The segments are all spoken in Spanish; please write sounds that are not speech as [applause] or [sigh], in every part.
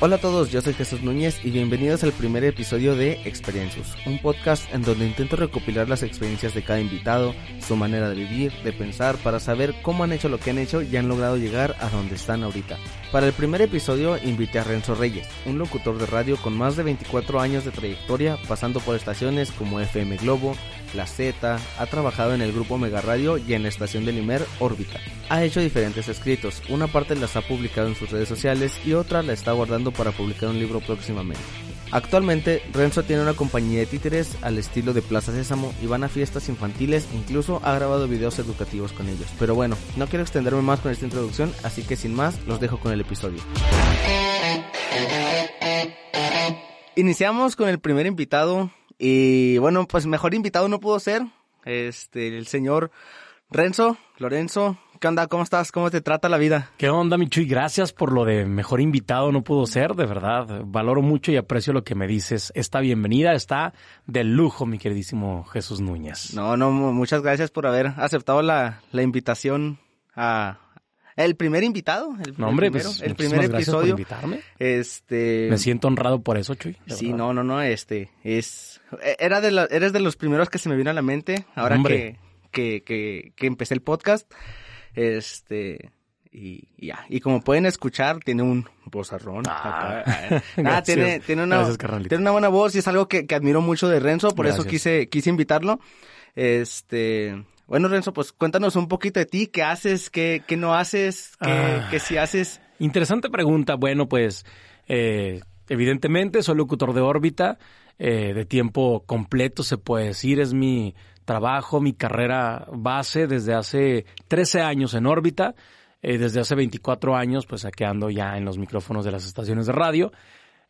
Hola a todos, yo soy Jesús Núñez y bienvenidos al primer episodio de Experiencias, un podcast en donde intento recopilar las experiencias de cada invitado, su manera de vivir, de pensar, para saber cómo han hecho lo que han hecho y han logrado llegar a donde están ahorita. Para el primer episodio invité a Renzo Reyes, un locutor de radio con más de 24 años de trayectoria, pasando por estaciones como FM Globo, La Z, ha trabajado en el grupo Mega Radio y en la estación de Limer Órbita. Ha hecho diferentes escritos, una parte las ha publicado en sus redes sociales y otra la está guardando para publicar un libro próximamente. Actualmente, Renzo tiene una compañía de títeres al estilo de Plaza Sésamo y van a fiestas infantiles, incluso ha grabado videos educativos con ellos. Pero bueno, no quiero extenderme más con esta introducción, así que sin más, los dejo con el episodio. Iniciamos con el primer invitado y bueno, pues mejor invitado no pudo ser, este, el señor Renzo, Lorenzo, ¿Qué onda? ¿Cómo estás? ¿Cómo te trata la vida? ¿Qué onda, Michuy? Gracias por lo de mejor invitado no pudo ser, de verdad. Valoro mucho y aprecio lo que me dices. Esta bienvenida está de lujo, mi queridísimo Jesús Núñez. No, no, muchas gracias por haber aceptado la, invitación a, el primer invitado, el, no, hombre, pues, el primer episodio. Por invitarme. Este, me siento honrado por eso, Chuy. Sí, no, no, no, este es era de eres de los primeros que se me vino a la mente ahora que, que, que, que empecé el podcast. Este, y, ya. Y como pueden escuchar, tiene un vozarrón. Ah, [laughs] ah tiene, tiene, una, tiene una buena voz y es algo que, admiro mucho de Renzo, por eso quise, quise invitarlo. Este, bueno, Renzo, pues cuéntanos un poquito de ti, qué haces, qué, qué no haces, qué, ah, qué sí haces. Interesante pregunta. Bueno, pues, eh, evidentemente soy locutor de órbita, eh, de tiempo completo se puede decir, es mi trabajo, mi carrera base desde hace 13 años en órbita, eh, desde hace 24 años pues aquí ando ya en los micrófonos de las estaciones de radio.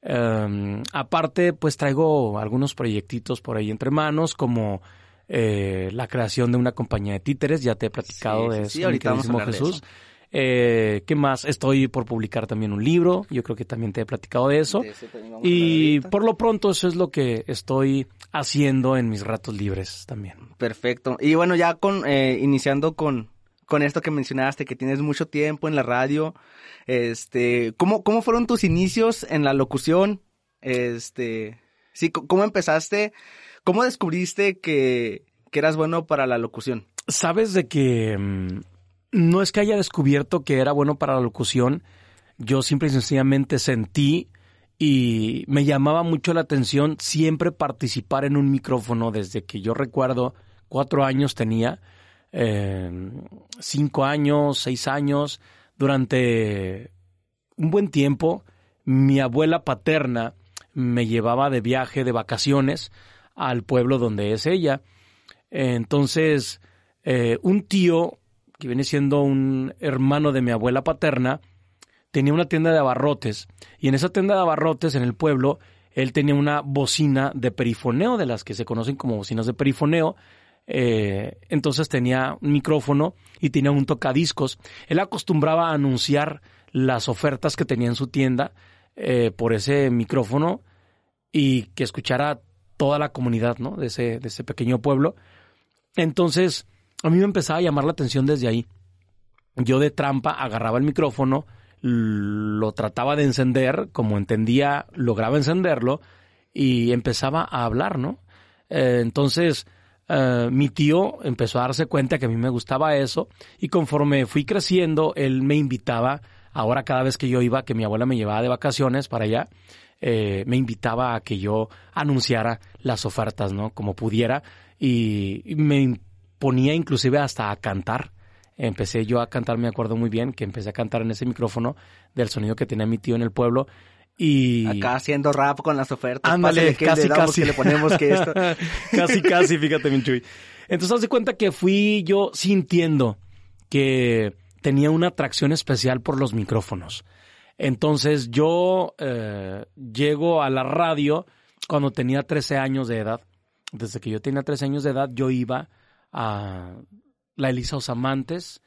Em, aparte pues traigo algunos proyectitos por ahí entre manos como eh, la creación de una compañía de títeres, ya te he platicado de eso, sí, ahorita vamos Jesús. Eh, ¿Qué más? Estoy por publicar también un libro, yo creo que también te he platicado de eso. y por lo pronto eso es lo que estoy haciendo en mis ratos libres también. Perfecto. Y bueno, ya con eh, iniciando con, con esto que mencionaste, que tienes mucho tiempo en la radio, este, ¿cómo, cómo fueron tus inicios en la locución? Este, sí, ¿cómo empezaste? ¿Cómo descubriste que, que eras bueno para la locución? Sabes de que mm, no es que haya descubierto que era bueno para la locución, yo simple y sencillamente sentí y me llamaba mucho la atención siempre participar en un micrófono desde que yo recuerdo cuatro años tenía, eh, cinco años, seis años, durante un buen tiempo mi abuela paterna me llevaba de viaje, de vacaciones, al pueblo donde es ella. Entonces, eh, un tío, que viene siendo un hermano de mi abuela paterna, tenía una tienda de abarrotes y en esa tienda de abarrotes en el pueblo él tenía una bocina de perifoneo, de las que se conocen como bocinas de perifoneo. Eh, entonces tenía un micrófono y tenía un tocadiscos. Él acostumbraba a anunciar las ofertas que tenía en su tienda eh, por ese micrófono y que escuchara toda la comunidad ¿no? de, ese, de ese pequeño pueblo. Entonces, a mí me empezaba a llamar la atención desde ahí. Yo de trampa agarraba el micrófono, lo trataba de encender, como entendía, lograba encenderlo y empezaba a hablar, ¿no? Eh, entonces, eh, mi tío empezó a darse cuenta que a mí me gustaba eso y conforme fui creciendo, él me invitaba, ahora cada vez que yo iba, que mi abuela me llevaba de vacaciones para allá, eh, me invitaba a que yo anunciara las ofertas, ¿no? Como pudiera y me ponía inclusive hasta a cantar empecé yo a cantar, me acuerdo muy bien, que empecé a cantar en ese micrófono del sonido que tenía mi tío en el pueblo. Y... Acá haciendo rap con las ofertas. Ándale, casi, casi. Que le ponemos que esto... [laughs] casi, casi, fíjate, Minchuy. Entonces, haz de cuenta que fui yo sintiendo que tenía una atracción especial por los micrófonos. Entonces, yo eh, llego a la radio cuando tenía 13 años de edad. Desde que yo tenía 13 años de edad, yo iba a la Elisa Osamantes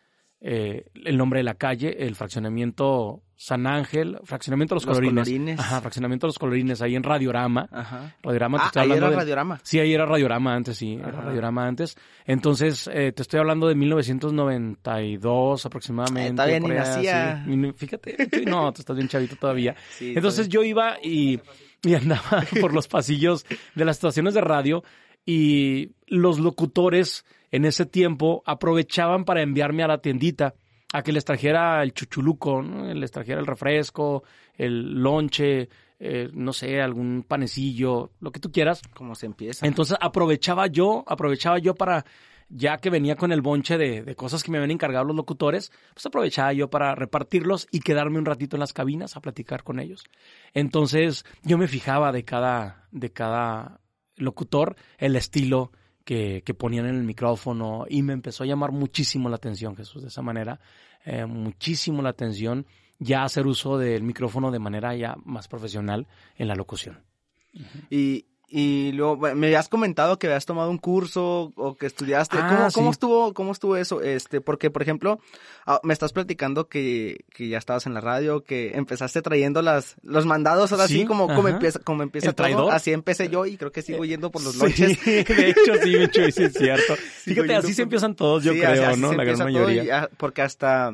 eh, el nombre de la calle, el fraccionamiento San Ángel, fraccionamiento Los, Los Colorines. Colorines. Ajá, fraccionamiento Los Colorines, ahí en Radiorama. Ajá. Radiorama, te Ah, estoy ahí hablando era de- Radiorama. Sí, ahí era Radiorama antes, sí, era. Radiorama antes. Entonces, eh, te estoy hablando de 1992 aproximadamente. Eh, todavía ni ahí, nacía. sí. Fíjate, sí, no, tú estás bien chavito todavía. Sí, Entonces yo iba y, y andaba [laughs] por los pasillos de las estaciones de radio y los locutores en ese tiempo aprovechaban para enviarme a la tiendita a que les trajera el chuchuluco, ¿no? les trajera el refresco, el lonche, eh, no sé, algún panecillo, lo que tú quieras. Como se empieza. Entonces aprovechaba yo, aprovechaba yo para, ya que venía con el bonche de, de cosas que me habían encargado los locutores, pues aprovechaba yo para repartirlos y quedarme un ratito en las cabinas a platicar con ellos. Entonces yo me fijaba de cada, de cada locutor el estilo que, que ponían en el micrófono y me empezó a llamar muchísimo la atención, Jesús, de esa manera, eh, muchísimo la atención ya hacer uso del micrófono de manera ya más profesional en la locución. Y, y luego bueno, me habías comentado que habías tomado un curso o que estudiaste. Ah, ¿Cómo, sí. cómo estuvo, ¿Cómo estuvo eso? Este, porque, por ejemplo, ah, me estás platicando que, que ya estabas en la radio, que empezaste trayendo las, los mandados, ahora sí, Sí, como, como empieza, como empieza El todo. traidor. Así empecé yo y creo que sigo yendo por los Sí, lonches. [laughs] de hecho, sí, de hecho, sí es cierto. [laughs] Fíjate, así se empiezan todos, yo creo, así- así ¿no? La gran mayoría. y, porque hasta,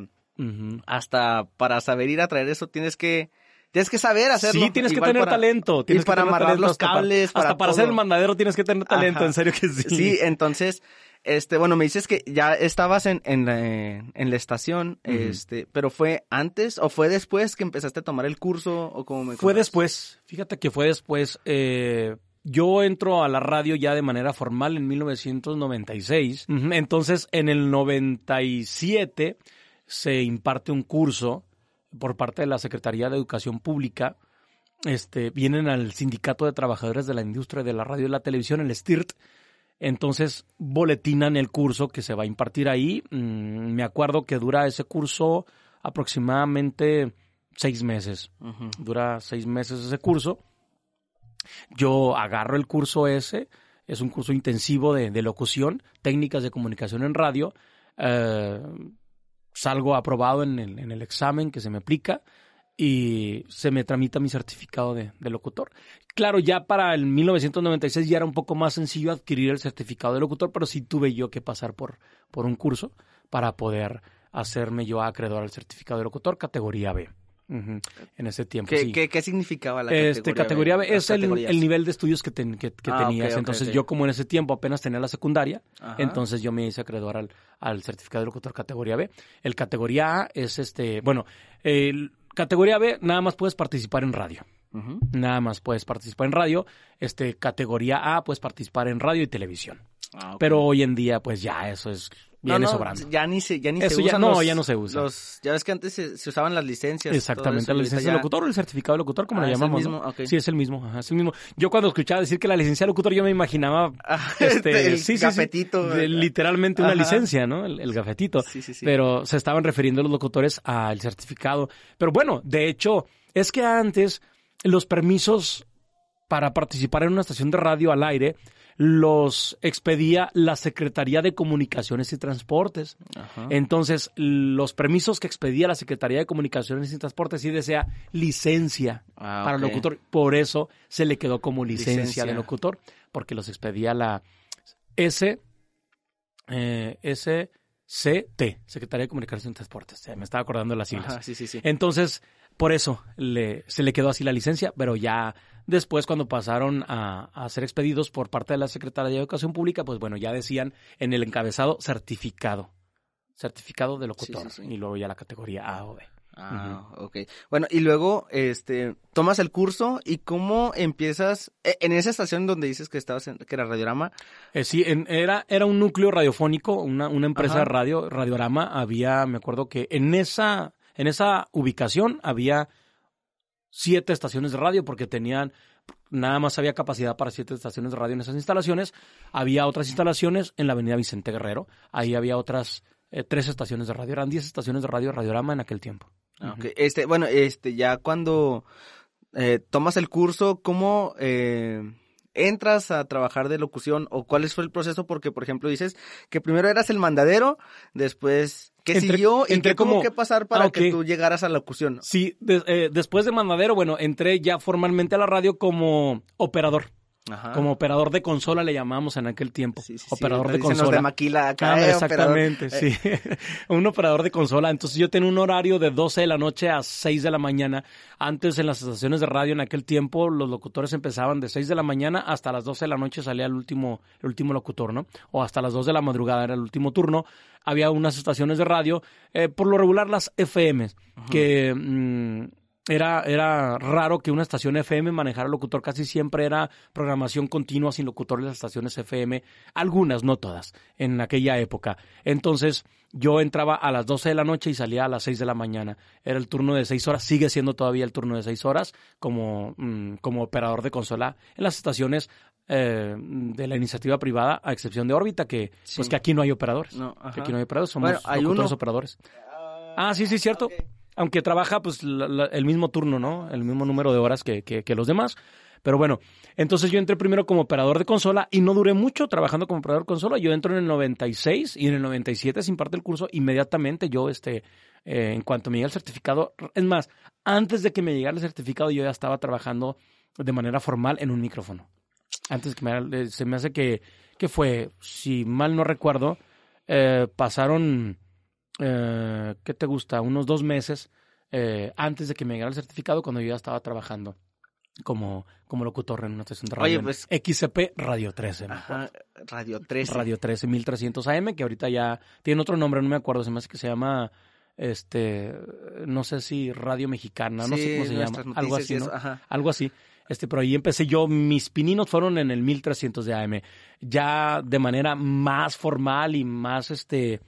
hasta para saber ir a traer eso tienes que, tienes que saber hacerlo. Sí, tienes que tener para- talento. Tienes y para que amarrar los hasta cables, Para, para hasta para ser el mandadero tienes que tener talento, Ajá. en serio que sí. Sí, entonces, este, bueno, me dices que ya estabas en, en, la, en la estación, este, pero ¿fue antes o fue después que empezaste a tomar el curso o cómo me Fue después, fíjate que fue después. eh, yo entro a la radio ya de manera formal en 1996. Ujú, Entonces, en el 97 se imparte un curso por parte de la Secretaría de Educación Pública. Este, vienen al Sindicato de Trabajadores de la Industria de la Radio y la Televisión, el STIRT. Entonces, boletinan el curso que se va a impartir ahí. Mm, me acuerdo que dura ese curso aproximadamente seis meses dura seis meses ese curso. Yo agarro el curso ese, es un curso intensivo de, de locución, técnicas de comunicación en radio. eh, salgo aprobado en el, en el examen que se me aplica y se me tramita mi certificado de, locutor. Claro, ya para el 1996 ya era un poco más sencillo adquirir el certificado de locutor, pero sí tuve yo que pasar por, por un curso para poder hacerme yo acreedor al certificado de locutor categoría B. En ese tiempo, ¿Qué, sí. qué, qué significaba la Este, categoría B es el, el nivel de estudios que, ten- que, que Ah, tenías. entonces yo como en ese tiempo apenas tenía la secundaria, Ajá. entonces yo me hice acreedor al, al certificado de locutor categoría B. El categoría A es este, bueno, el categoría B nada más puedes participar en radio. Nada más puedes participar en radio. Este, categoría A puedes participar en radio y televisión. Ah. Pero hoy en día, pues ya eso es, viene No, no, sobrando. Ya ni se, ya ni Eso se ya- usan no, los- ya no se usa. los- ya ves que antes se, se usaban las licencias. Exactamente, la licencia de locutor o el certificado de locutor, como Ah, le es el llamamos. mismo, ¿no? ok. Sí, es el mismo, ajá, es el mismo. Yo cuando escuchaba decir que la licencia de locutor, yo me imaginaba Ah, [laughs] este, el sí, sí, sí, literalmente una licencia, ¿no? El, el gafetito. Sí, sí, sí. Pero se estaban refiriendo los locutores al certificado. Pero bueno, de hecho, es que antes los permisos para participar en una estación de radio al aire los expedía la Secretaría de Comunicaciones y Transportes. Ajá. Entonces, los permisos que expedía la Secretaría de Comunicaciones y Transportes sí decía licencia Ah, para locutor. Por eso se le quedó como licencia, Licencia. de locutor, porque los expedía la S, eh, SCT, Secretaría de Comunicaciones y Transportes. Me estaba acordando de las siglas. Ajá, sí, sí, sí. Entonces, por eso le, se le quedó así la licencia, pero ya después cuando pasaron a, a ser expedidos por parte de la Secretaría de Educación Pública, pues bueno, ya decían en el encabezado certificado. Certificado de locutor. Sí, sí, sí. Y luego ya la categoría A o B. Ah, ok. Bueno, y luego, este, tomas el curso y cómo empiezas, eh, en esa estación donde dices que estabas, en, que era Radiorama, Eh, sí, en- era, era un núcleo radiofónico, una, una empresa Ajá. de radio, Radiorama, había, me acuerdo que en esa, en esa ubicación había siete estaciones de radio porque tenían, nada más había capacidad para siete estaciones de radio en esas instalaciones. Había otras instalaciones en la avenida Vicente Guerrero, ahí había otras eh, tres estaciones de radio, eran diez estaciones de radio Radiorama en aquel tiempo. Ah. Este, bueno, este, ya cuando eh, tomas el curso, ¿cómo eh, entras a trabajar de locución o cuál fue el proceso? Porque, por ejemplo, dices que primero eras el mandadero, después ¿Qué siguió y tuvo como- que pasar para Ah, que tú llegaras a la locución? Sí, de- eh, después de Mandadero, bueno, entré ya formalmente a la radio como operador. Ajá. Como operador de consola le llamamos en aquel tiempo. Sí, sí, operador de dicen los consola. de maquila acá, Ah, eh, exactamente, operador. sí. [laughs] un operador de consola. Entonces yo tenía un horario de 12 de la noche a 6 de la mañana. Antes en las estaciones de radio en aquel tiempo los locutores empezaban de 6 de la mañana hasta las 12 de la noche salía el último, el último locutor, ¿no? O hasta las 2 de la madrugada era el último turno. Había unas estaciones de radio, eh, por lo regular las FM, que... mm, era, era raro que una estación FM manejara locutor, casi siempre era programación continua sin locutores de las estaciones FM, algunas, no todas, en aquella época. Entonces, yo entraba a las 12 de la noche y salía a las 6 de la mañana. Era el turno de 6 horas, sigue siendo todavía el turno de 6 horas como, mm, como operador de consola en las estaciones eh, de la iniciativa privada, a excepción de órbita, que pues que aquí no hay operadores. No, Que aquí no hay operadores, somos Bueno, hay locutores uno. operadores. Ah, sí, sí, cierto. Aunque trabaja pues la- el mismo turno, ¿no? El mismo número de horas que, que, que los demás. Pero bueno, entonces yo entré primero como operador de consola y no duré mucho trabajando como operador de consola. Yo entro en el 96 y en el 97 se imparte el curso. Inmediatamente yo, este, eh, en cuanto me llega el certificado, es más, antes de que me llegara el certificado yo ya estaba trabajando de manera formal en un micrófono. Antes que me, eh, se me hace que, que fue, si mal no recuerdo, eh, pasaron, eh, ¿qué te gusta? Unos dos meses eh, antes de que me llegara el certificado cuando yo ya estaba trabajando como, como locutor en una estación de radio. Oye, pues- XCP Radio 13. me acuerdo. Ajá, Radio 13. Radio 13 1300 AM, que ahorita ya tiene otro nombre, no me acuerdo, se me hace que se llama, este, no sé si Radio Mexicana, no sé cómo se llama, algo así, ¿no? eso, ajá. Algo así. Este, pero ahí empecé yo, mis pininos fueron en el 1300 de AM. Ya de manera más formal y más, este,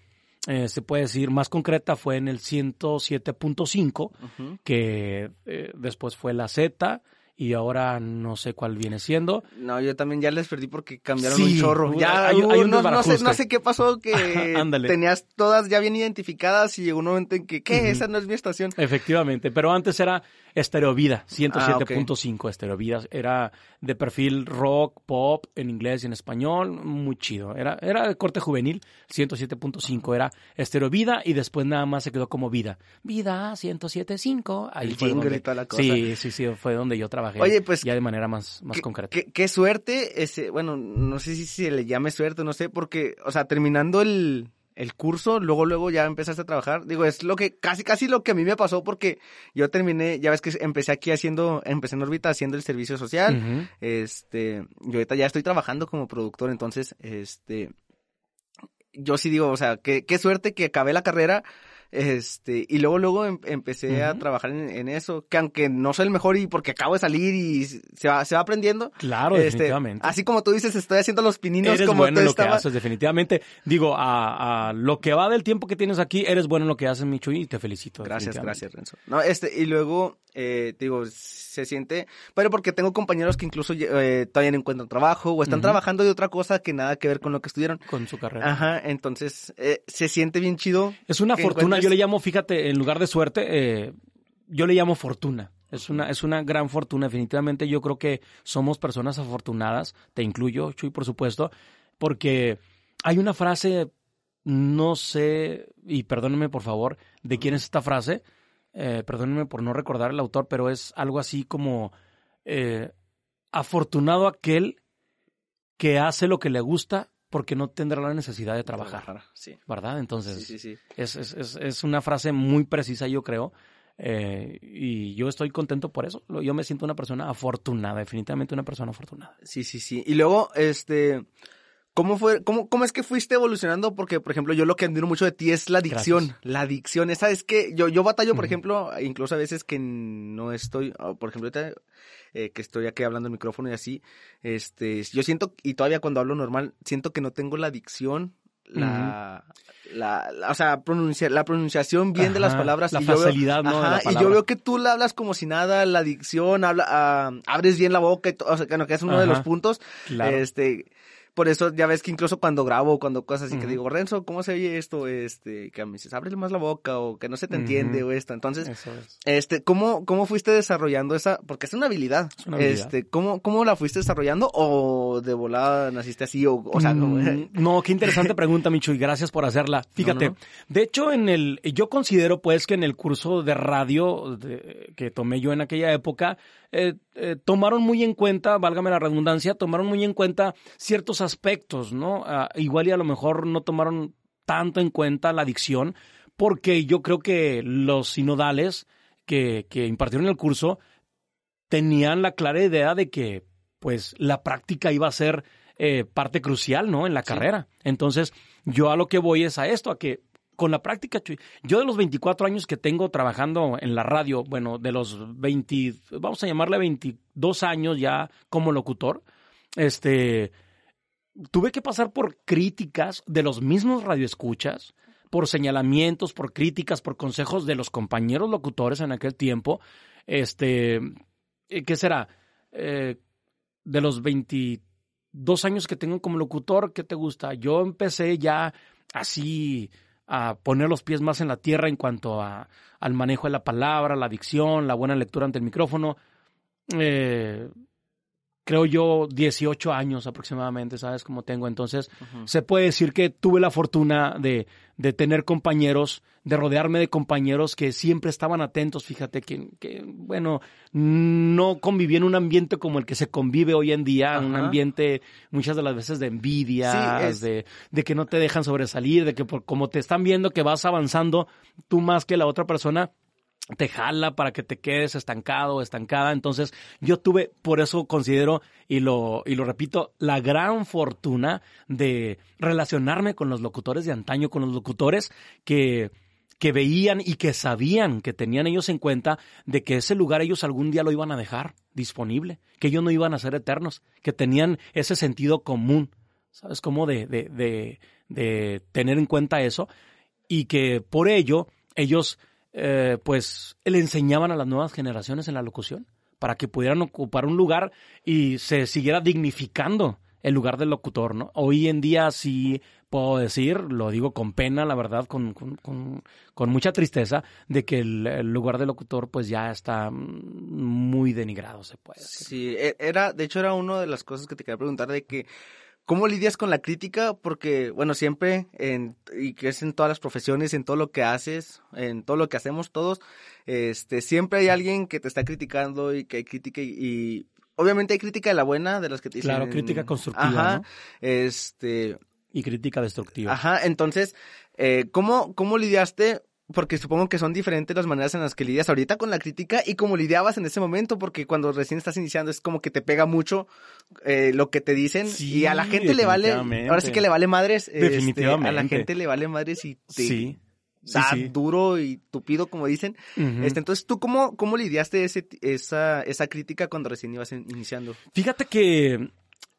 eh, se puede decir, más concreta fue en el 107.5, Ujú. que eh, después fue la Z y ahora no sé cuál viene siendo. No, yo también ya les perdí porque cambiaron Sí, un chorro. Ya hay- hay un unos- no, sé, no sé qué pasó que [laughs] tenías todas ya bien identificadas y llegó un momento en que, ¿qué? Esa no es mi estación. Efectivamente, pero antes era Estereovida, Ah, 107.5 Estereovida. Era de perfil rock, pop, en inglés y en español, muy chido. Era, era de corte juvenil, 107.5 era Estereovida y después nada más se quedó como Vida. Vida 107.5. Ahí El fue jingle donde, y toda la cosa. Sí, sí, sí, fue donde yo trabajé. Oye, pues, Ya de manera más, más Qué- concreta. Qué, qué suerte, ese, bueno, no sé si se le llame suerte, no sé, porque, o sea, terminando el, el curso, luego, luego ya empezaste a trabajar. Digo, es lo que, casi, casi lo que a mí me pasó porque yo terminé, ya ves que empecé aquí haciendo, empecé en órbita haciendo el servicio social. Este, yo ahorita ya estoy trabajando como productor, entonces, este, yo sí digo, o sea, qué, qué suerte que acabé la carrera, este, y luego, luego em- empecé a trabajar en, en eso, que aunque no soy el mejor y porque acabo de salir y se va, se va aprendiendo. Claro, este, definitivamente. así como tú dices, estoy haciendo los pininos Eres como bueno tú en lo que haces, definitivamente. Digo, a, a lo que va del tiempo que tienes aquí, eres bueno en lo que haces, Micho, y te felicito. Gracias, gracias, Renzo. No, este, y luego, eh, digo, se siente, pero porque tengo compañeros que incluso eh, todavía no encuentran trabajo o están trabajando de otra cosa que nada que ver con lo que estudiaron. Con su carrera. Ajá, entonces eh, se siente bien chido. Es una fortuna, yo le llamo, fíjate, en lugar de suerte, eh, yo le llamo fortuna. Es una, es una gran fortuna, definitivamente yo creo que somos personas afortunadas, te incluyo, Chuy, por supuesto, porque hay una frase, no sé, y perdónenme por favor, de quién es esta frase, eh, perdónenme por no recordar el autor, pero es algo así como, eh, afortunado aquel que hace lo que le gusta porque no tendrá la necesidad de trabajar. Sí. ¿verdad? Entonces, Sí, sí, sí. Es, es, es, es una frase muy precisa, yo creo. eh, y yo estoy contento por eso. Yo me siento una persona afortunada, definitivamente una persona afortunada. Sí, sí, sí. Y luego, este, ¿cómo fue, cómo, cómo es que fuiste evolucionando? Porque, por ejemplo, yo lo que admiro mucho de ti es la dicción. Gracias. La dicción. Esa es que yo, yo batallo, por ejemplo, incluso a veces que no estoy, por ejemplo, ahorita, eh, que estoy aquí hablando al micrófono y así, este, yo siento, y todavía cuando hablo normal, siento que no tengo la dicción, la, la, la- o sea, pronuncia, la pronunciación bien de las palabras. la y yo veo- facilidad, ¿no? de la Ajá, y yo veo que tú la hablas como si nada, la dicción, habla, ah, abres bien la boca, y o sea, que no, que es uno de los puntos. Claro. Este, por eso ya ves que incluso cuando grabo, cuando cosas así que digo, Renzo, ¿cómo se oye esto? Este, que me dices, ábrele más la boca o que no se te entiende o esto. Entonces, este, ¿cómo, ¿cómo fuiste desarrollando esa? Porque es una habilidad. Es una habilidad. Este, ¿cómo, ¿cómo la fuiste desarrollando o de volada naciste así o, o sea, mm, [laughs] no, qué interesante pregunta, Micho, y gracias por hacerla. Fíjate, de hecho, en el, yo considero pues que en el curso de radio que tomé yo en aquella época, eh, eh, tomaron muy en cuenta, válgame la redundancia, tomaron muy en cuenta ciertos aspectos, ¿no? Ah, igual y a lo mejor no tomaron tanto en cuenta la adicción, porque yo creo que los sinodales que, que impartieron el curso tenían la clara idea de que pues la práctica iba a ser eh, parte crucial, ¿no? En la carrera. Entonces, yo a lo que voy es a esto, a que con la práctica, yo de los 24 años que tengo trabajando en la radio, bueno, de los 20, vamos a llamarle 22 años ya como locutor, este, tuve que pasar por críticas de los mismos radioescuchas, por señalamientos, por críticas, por consejos de los compañeros locutores en aquel tiempo. Este, eh, ¿qué será? Eh, de los 22 años que tengo como locutor, ¿qué te gusta? Yo empecé ya así a poner los pies más en la tierra en cuanto a, al manejo de la palabra, la dicción, la buena lectura ante el micrófono. Eh, creo yo, 18 años aproximadamente, ¿sabes cómo tengo? Entonces, se puede decir que tuve la fortuna de, de, tener compañeros, de rodearme de compañeros que siempre estaban atentos, fíjate, que, que bueno, no conviví en un ambiente como el que se convive hoy en día, un ambiente muchas de las veces de envidia, de, de, que no te dejan sobresalir, de que por, como te están viendo que vas avanzando tú más que la otra persona, te jala para que te quedes estancado o estancada. Entonces, yo tuve, por eso considero, y lo, y lo repito, la gran fortuna de relacionarme con los locutores de antaño, con los locutores que, que veían y que sabían que tenían ellos en cuenta de que ese lugar ellos algún día lo iban a dejar disponible, que ellos no iban a ser eternos, que tenían ese sentido común, ¿sabes? Como de, de, de, de tener en cuenta eso y que por ello ellos eh, pues le enseñaban a las nuevas generaciones en la locución para que pudieran ocupar un lugar y se siguiera dignificando el lugar del locutor, ¿no? Hoy en día sí puedo decir, lo digo con pena, la verdad, con, con, mucha tristeza, de que el, lugar del locutor pues ya está muy denigrado, se puede decir. Sí, e, era, de hecho era una de las cosas que te quería preguntar, de que ¿Cómo lidias con la crítica? Porque, bueno, siempre, en, y que es en todas las profesiones, en todo lo que haces, en todo lo que hacemos todos, este, siempre hay alguien que te está criticando y que hay crítica y, obviamente hay crítica de la buena, de las que te dicen. Claro, crítica constructiva. Ajá, este. Y crítica destructiva. Ajá, entonces, eh, ¿cómo, ¿cómo lidiaste porque supongo que son diferentes las maneras en las que lidias ahorita con la crítica y cómo lidiabas en ese momento, porque cuando recién estás iniciando es como que te pega mucho eh, lo que te dicen y a la gente le vale, ahora sí que le vale madres, este, a la gente le vale madres y te da duro y tupido como dicen. este, entonces, ¿tú cómo, cómo lidiaste ese, esa, esa crítica cuando recién ibas iniciando? Fíjate que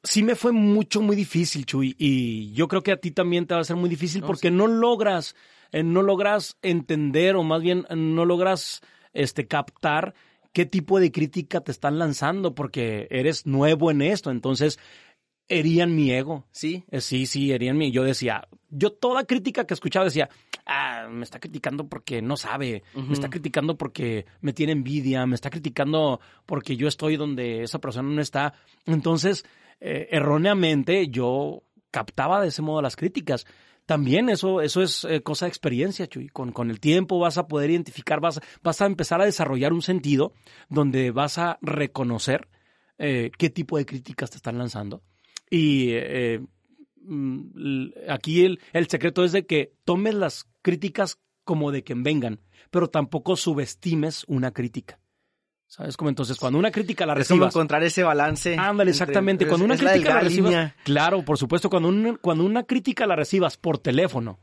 sí me fue mucho, muy difícil, Chuy, y yo creo que a ti también te va a ser muy difícil porque no logras no logras entender o más bien no logras este, captar qué tipo de crítica te están lanzando porque eres nuevo en esto. Entonces, herían mi ego. Sí. Eh, sí, sí, herían mi. Yo decía, yo toda crítica que escuchaba decía, ah, me está criticando porque no sabe, me está criticando porque me tiene envidia, me está criticando porque yo estoy donde esa persona no está. Entonces, eh, erróneamente yo captaba de ese modo las críticas también eso, eso es eh, cosa de experiencia, Chuy. Con, con, el tiempo vas a poder identificar, vas, vas a empezar a desarrollar un sentido donde vas a reconocer eh, qué tipo de críticas te están lanzando. Y eh, mm, aquí el, el secreto es de que tomes las críticas como de que vengan, pero tampoco subestimes una crítica. ¿Sabes cómo? Entonces, cuando una crítica la recibas... Es como encontrar ese balance. Ándale, exactamente. cuando una crítica la, recibas... Claro, por supuesto, cuando, una, cuando una crítica la recibas por teléfono,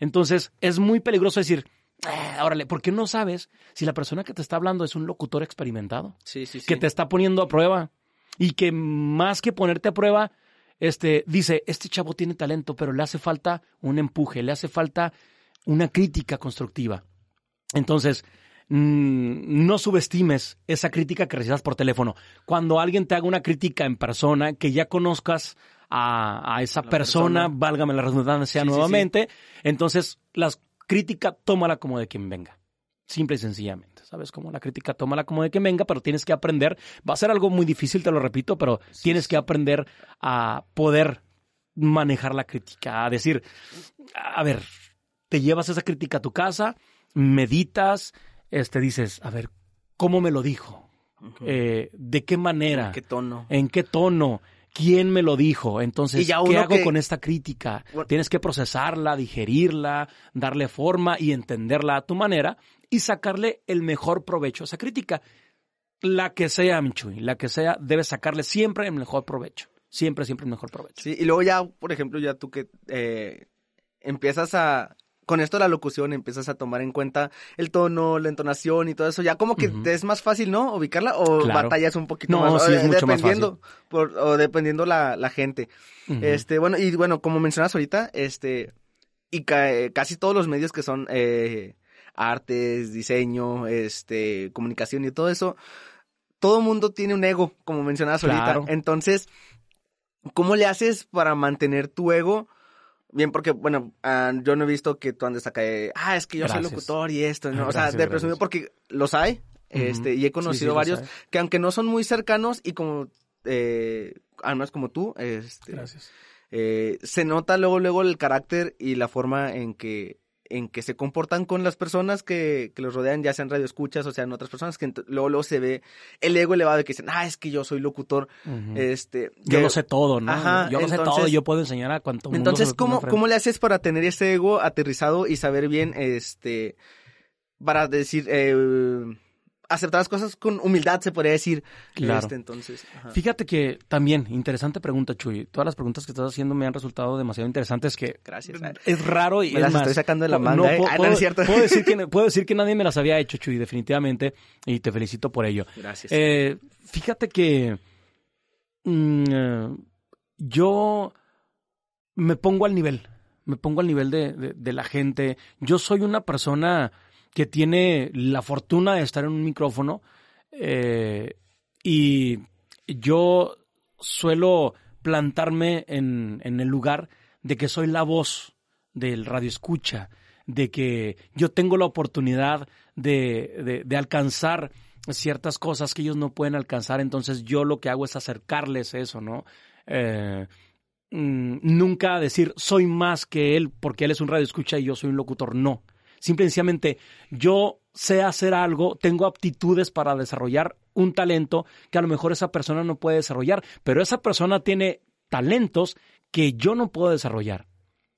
entonces es muy peligroso decir, ah, órale, porque no sabes si la persona que te está hablando es un locutor experimentado. Sí, sí, sí. Que te está poniendo a prueba. Y que más que ponerte a prueba, este, dice, este chavo tiene talento, pero le hace falta un empuje, le hace falta una crítica constructiva. Entonces, no subestimes esa crítica que recibas por teléfono. Cuando alguien te haga una crítica en persona, que ya conozcas a, esa persona, válgame la redundancia nuevamente. Entonces, la crítica, tómala como de quien venga. Simple y sencillamente. ¿Sabes? Como la crítica, tómala como de quien venga, pero tienes que aprender. Va a ser algo muy difícil, te lo repito, pero tienes que aprender a poder manejar la crítica. A decir, a ver, te llevas esa crítica a tu casa, meditas, este, dices, a ver, ¿cómo me lo dijo? Eh, ¿De qué manera? ¿En qué tono? ¿En qué tono? ¿Quién me lo dijo? Entonces, ¿qué hago con esta crítica? Tienes que procesarla, digerirla, darle forma y entenderla a tu manera y sacarle el mejor provecho a esa crítica. La que sea, Michuy, la que sea, debes sacarle siempre el mejor provecho. Siempre, siempre el mejor provecho. Sí, y luego ya, por ejemplo, ya tú que eh, empiezas a con esto de la locución empiezas a tomar en cuenta el tono, la entonación y todo eso, ya como que te es más fácil, ¿no? Ubicarla o batallas un poquito más. Sí, es mucho dependiendo, Por, o dependiendo la, la gente. Este, bueno, y bueno, como mencionas ahorita, este, y casi todos los medios que son eh, artes, diseño, este, comunicación y todo eso, todo mundo tiene un ego, como mencionabas ahorita. Entonces, ¿cómo le haces para mantener tu ego? Bien, porque, bueno, ah, yo no he visto que tú andes acá de, ah, es que yo soy locutor y esto, ¿no? o sea, de presumido porque los hay, este, y he conocido varios que aunque no son muy cercanos y como, eh, además como tú, este, eh, se nota luego, luego el carácter y la forma en que en que se comportan con las personas que, que los rodean, ya sean radioescuchas o sean otras personas, que luego, luego se ve el ego elevado de que dicen, ah, es que yo soy locutor. este, yo lo sé todo, ¿no? yo lo sé todo, yo puedo enseñar a cuanto mundo Entonces, ¿cómo, ¿cómo le haces para tener ese ego aterrizado y saber bien, este, para decir, eh, aceptar las cosas con humildad, se podría decir. Claro. Este, entonces, Fíjate que también, interesante pregunta, Chuy. Todas las preguntas que estás haciendo me han resultado demasiado interesantes que Gracias. es raro y me las estoy sacando de la manga. ¿eh? puedo, es cierto. Puedo, decir que, [laughs] puedo decir que nadie me las había hecho, Chuy, definitivamente, y te felicito por ello. Gracias. Eh, fíjate que mm, eh, yo me pongo al nivel, me pongo al nivel de, de la gente. Yo soy una persona que tiene la fortuna de estar en un micrófono eh, y yo suelo plantarme en, en, el lugar de que soy la voz del radio escucha, de que yo tengo la oportunidad de, de, alcanzar ciertas cosas que ellos no pueden alcanzar, entonces yo lo que hago es acercarles eso, ¿no? Eh, mm, nunca decir soy más que él porque él es un radio escucha y yo soy un locutor, no. Simplemente yo sé hacer algo, tengo aptitudes para desarrollar un talento que a lo mejor esa persona no puede desarrollar, pero esa persona tiene talentos que yo no puedo desarrollar.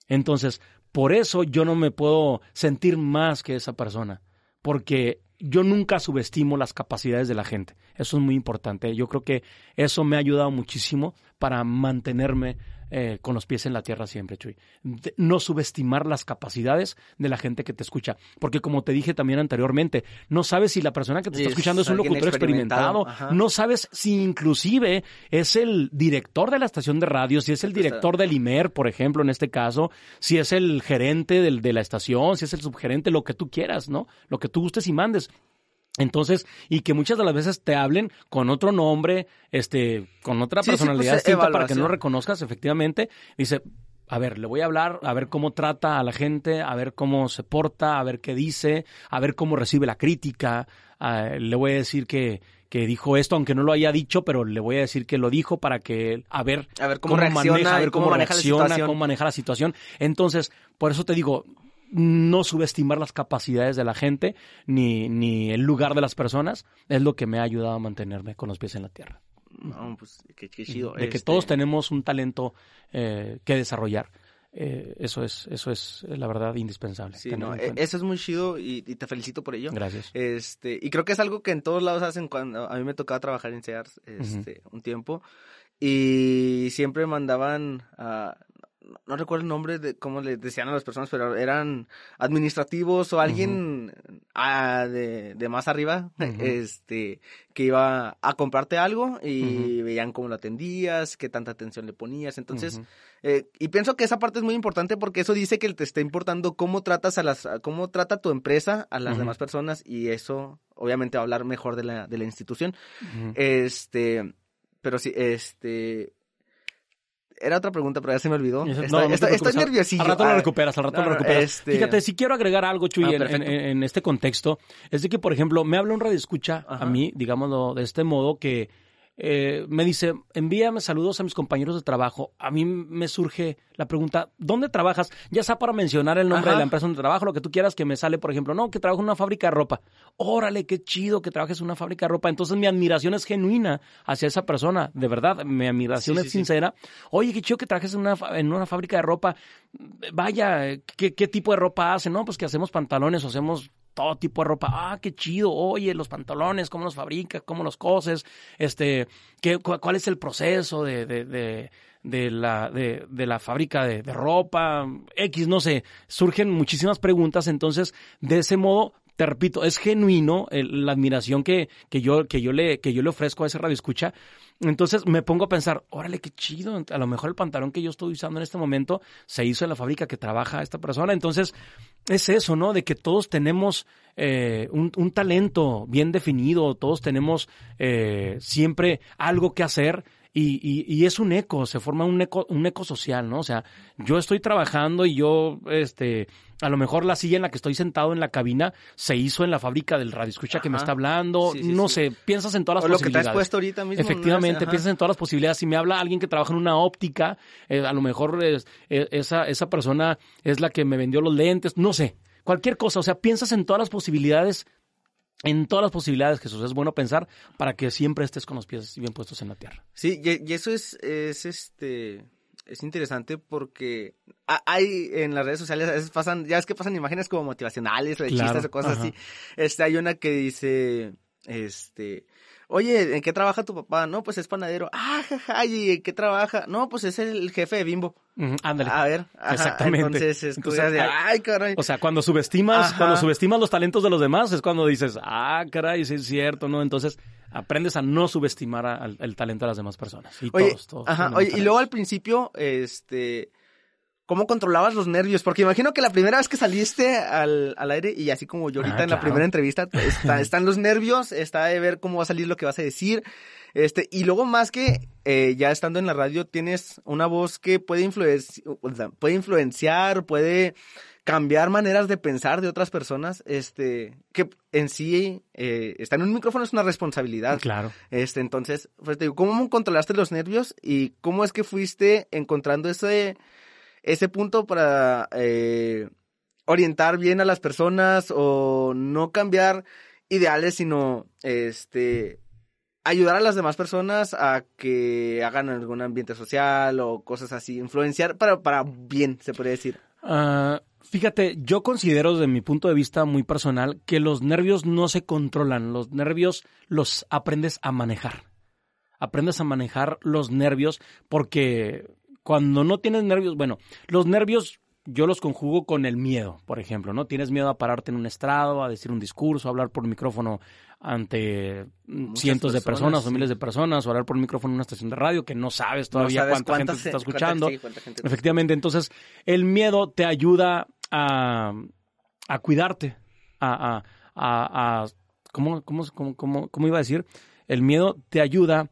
Entonces, por eso yo no me puedo sentir más que esa persona, porque yo nunca subestimo las capacidades de la gente. Eso es muy importante. Yo creo que eso me ha ayudado muchísimo para mantenerme eh, con los pies en la tierra siempre, Chuy. no subestimar las capacidades de la gente que te escucha. Porque como te dije también anteriormente, no sabes si la persona que te está escuchando es un locutor experimentado, no sabes si inclusive es el director de la estación de radio, si es el director del IMER, por ejemplo, en este caso, si es el gerente del, de la estación, si es el subgerente, lo que tú quieras, ¿no? Lo que tú gustes y mandes. Entonces, y que muchas de las veces te hablen con otro nombre, este, con otra personalidad sí, para que no lo reconozcas, efectivamente. Dice, a ver, le voy a hablar, a ver cómo trata a la gente, a ver cómo se porta, a ver qué dice, a ver cómo recibe la crítica. le voy a decir que, que dijo esto, aunque no lo haya dicho, pero le voy a decir que lo dijo para que, a ver, a ver cómo, maneja, a ver cómo, maneja reacciona, cómo maneja la situación. Entonces, por eso te digo, no subestimar las capacidades de la gente ni, ni el lugar de las personas es lo que me ha ayudado a mantenerme con los pies en la tierra. No, pues qué, chido. De que este todos tenemos un talento eh, que desarrollar. Eh, eso es eso es la verdad indispensable. Sí, no, eso es muy chido y, te felicito por ello. Gracias. Este, y creo que es algo que en todos lados hacen cuando a mí me tocaba trabajar en SEARS este, un tiempo y siempre mandaban a no recuerdo el nombre de cómo le decían a las personas, pero eran administrativos o alguien ah, de, de, más arriba, [laughs] este, que iba a comprarte algo y veían cómo lo atendías, qué tanta atención le ponías. Entonces, eh, y pienso que esa parte es muy importante porque eso dice que te está importando cómo tratas a las, cómo trata tu empresa a las demás personas y eso, obviamente, va a hablar mejor de la, de la institución. Este, pero sí, este, era otra pregunta, pero ya se me olvidó. No, Estoy, no al- nerviosillo. Al rato lo Ah, recuperas, al rato no, lo recuperas. este- Fíjate, si quiero agregar algo, Chuy, Ah, en, en- perfecto. en este contexto, es de que, por ejemplo, me habla un radio escucha a mí, digámoslo de este modo, que eh, me dice, envíame saludos a mis compañeros de trabajo. A mí me surge la pregunta, ¿dónde trabajas? Ya sea para mencionar el nombre Ajá. de la empresa donde trabajo, lo que tú quieras, que me sale, por ejemplo, no, que trabajo en una fábrica de ropa. Órale, qué chido que trabajes en una fábrica de ropa. Entonces mi admiración es genuina hacia esa persona, de verdad, mi admiración Sí, es sí, sí. sincera. Oye, qué chido que trabajes en una, en una fábrica de ropa. Vaya, ¿qué, ¿qué tipo de ropa hacen? No, pues que hacemos pantalones o hacemos todo tipo de ropa. Ah, qué chido. Oye, los pantalones, cómo los fabricas, cómo los coses, este, qué, cu- cuál es el proceso de, de, de, la, de, de la fábrica de, de ropa, X, no sé. Surgen muchísimas preguntas, entonces, de ese modo, te repito, es genuino el- la admiración que, que, yo, que, yo le, que yo le ofrezco a ese radio escucha. Entonces me pongo a pensar, órale, qué chido. A lo mejor el pantalón que yo estoy usando en este momento se hizo en la fábrica que trabaja esta persona. Entonces, es eso, ¿no? De que todos tenemos eh, un, un talento bien definido, todos tenemos eh, siempre algo que hacer y, y- y es un eco, se forma un eco, un eco social, ¿no? O sea, yo estoy trabajando y yo, este, a lo mejor la silla en la que estoy sentado en la cabina se hizo en la fábrica del radio escucha que me está hablando, Sí, sí, no sí. sé, piensas en todas las O lo que te posibilidades. has puesto ahorita mismo. Efectivamente, piensas en todas las posibilidades. Si me habla alguien que trabaja en una óptica, eh, a lo mejor es- eh, esa, esa persona es la que me vendió los lentes, no sé, cualquier cosa. O sea, piensas en todas las posibilidades, en todas las posibilidades, Jesús. Es bueno pensar para que siempre estés con los pies bien puestos en la tierra. Sí, y, eso es, es este es interesante porque ha- hay en las redes sociales a veces pasan, ya es que pasan imágenes como motivacionales o de Claro, chistes o cosas ajá. así. Este, hay una que dice, este, oye, ¿en qué trabaja tu papá? No, pues es panadero. Ah, jaja, ¿y en qué trabaja? No, pues es el jefe de Bimbo. Ándale. A ver, ajá, Exactamente. Entonces es Entonces, de, hay- ay, caray. O sea, cuando subestimas, Ajá. cuando subestimas los talentos de los demás, es cuando dices, ah, caray, sí es cierto, ¿no? Entonces, aprendes a no subestimar a- el talento de las demás personas. Y Oye, todos, todos. ajá, oye, y luego al principio, este, ¿cómo controlabas los nervios? Porque imagino que la primera vez que saliste al, al aire, y así como yo ahorita Ah, en la primera entrevista, está- [laughs] están los nervios, está de ver cómo va a salir lo que vas a decir, este, y luego más que eh, ya estando en la radio tienes una voz que puede, influenci- puede influenciar, puede cambiar maneras de pensar de otras personas, este, que en sí, eh, estar en un micrófono es una responsabilidad. Claro. Este, entonces, pues te digo, ¿cómo controlaste los nervios y cómo es que fuiste encontrando ese, ese punto para eh, orientar bien a las personas o no cambiar ideales, sino este ayudar a las demás personas a que hagan algún ambiente social o cosas así, influenciar para, para bien, se podría decir. Ah, fíjate, yo considero desde mi punto de vista muy personal que los nervios no se controlan, los nervios los aprendes a manejar. Aprendes a manejar los nervios porque cuando no tienes nervios, bueno, los nervios yo los conjugo con el miedo, por ejemplo, ¿no? Tienes miedo a pararte en un estrado, a decir un discurso, a hablar por micrófono ante Muchas cientos de personas, o miles de personas, o hablar por micrófono en una estación de radio que no sabes todavía No sabes cuánta gente te está cuánta- escuchando. sí, cuánta gente- Efectivamente, entonces el miedo te ayuda a, a cuidarte, a, a, a, a- ¿cómo, cómo, cómo, cómo- cómo iba a decir? El miedo te ayuda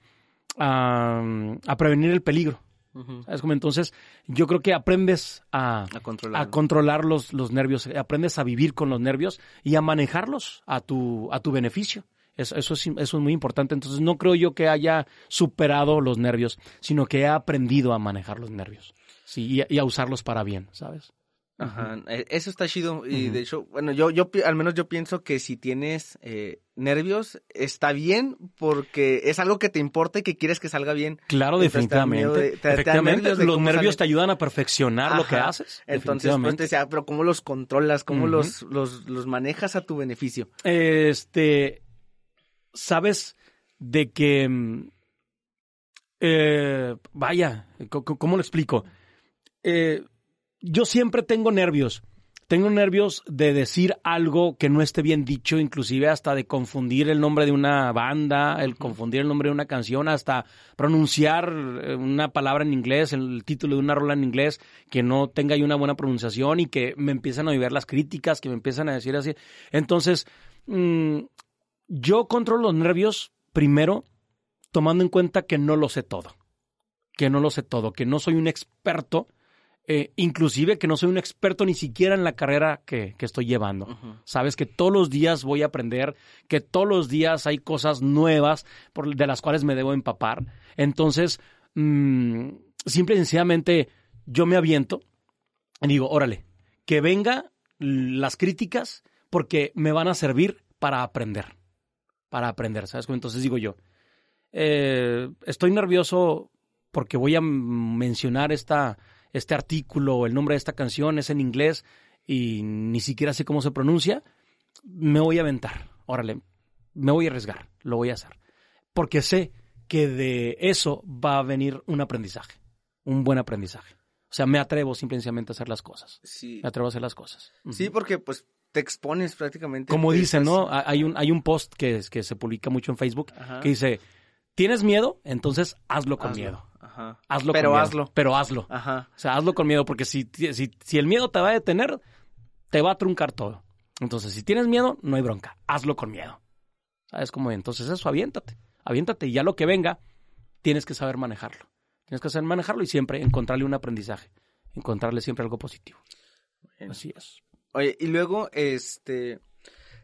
a, a prevenir el peligro. Ujú, ¿Sabes cómo? Entonces, yo creo que aprendes a, A controlar. a controlar los, los nervios, aprendes a vivir con los nervios y a manejarlos a tu, a tu beneficio. Eso, eso, es, eso es muy importante. Entonces, no creo yo que haya superado los nervios, sino que he aprendido a manejar los nervios. Sí, y a usarlos para bien, ¿sabes? Ajá, eh, eso está chido y de hecho, bueno, yo, yo, al menos yo pienso que si tienes eh, nervios, está bien porque es algo que te importa y que quieres que salga bien. Claro, Entonces, definitivamente. de- te da Efectivamente, nervios los nervios sale. te ayudan a perfeccionar lo que haces. Entonces, pues te definitivamente. decía, pero ¿cómo los controlas? ¿Cómo los, los, los manejas a tu beneficio? Este, sabes de que, mm, eh, vaya, ¿cómo lo explico? Eh, yo siempre tengo nervios. Tengo nervios de decir algo que no esté bien dicho, inclusive hasta de confundir el nombre de una banda, el confundir el nombre de una canción, hasta pronunciar eh, una palabra en inglés, el título de una rola en inglés, que no tenga yo una buena pronunciación y que me empiezan a oír las críticas, que me empiezan a decir así. Entonces, mm, yo controlo los nervios primero tomando en cuenta que no lo sé todo. que no lo sé todo, que no soy un experto, eh, inclusive que no soy un experto ni siquiera en la carrera que, que estoy llevando. Sabes que todos los días voy a aprender, que todos los días hay cosas nuevas por, de las cuales me debo empapar. Entonces, mmm, simple y sencillamente, yo me aviento y digo, órale, que venga las críticas porque me van a servir para aprender. Para aprender, ¿sabes? Entonces digo yo, eh, estoy nervioso porque voy a mencionar esta, este artículo o el nombre de esta canción, es en inglés y ni siquiera sé cómo se pronuncia, me voy a aventar, órale, me voy a arriesgar, lo voy a hacer. Porque sé que de eso va a venir un aprendizaje, un buen aprendizaje. O sea, me atrevo simplemente a hacer las cosas. Sí. Me atrevo a hacer las cosas. Sí, porque pues te expones prácticamente. Como dicen, ¿no? Hay un, hay un post que, que se publica mucho en Facebook Ajá. que dice, ¿tienes miedo? Entonces hazlo con Hazlo. miedo. Ajá. Hazlo Pero con miedo. hazlo. Pero hazlo. Ajá. O sea, hazlo con miedo, porque si, si, si el miedo te va a detener, te va a truncar todo. Entonces, si tienes miedo, no hay bronca. Hazlo con miedo. ¿Sabes cómo? Entonces, eso, aviéntate. Aviéntate y ya lo que venga, tienes que saber manejarlo. Tienes que saber manejarlo y siempre encontrarle un aprendizaje. Encontrarle siempre algo positivo. Así es. Oye, y luego, este,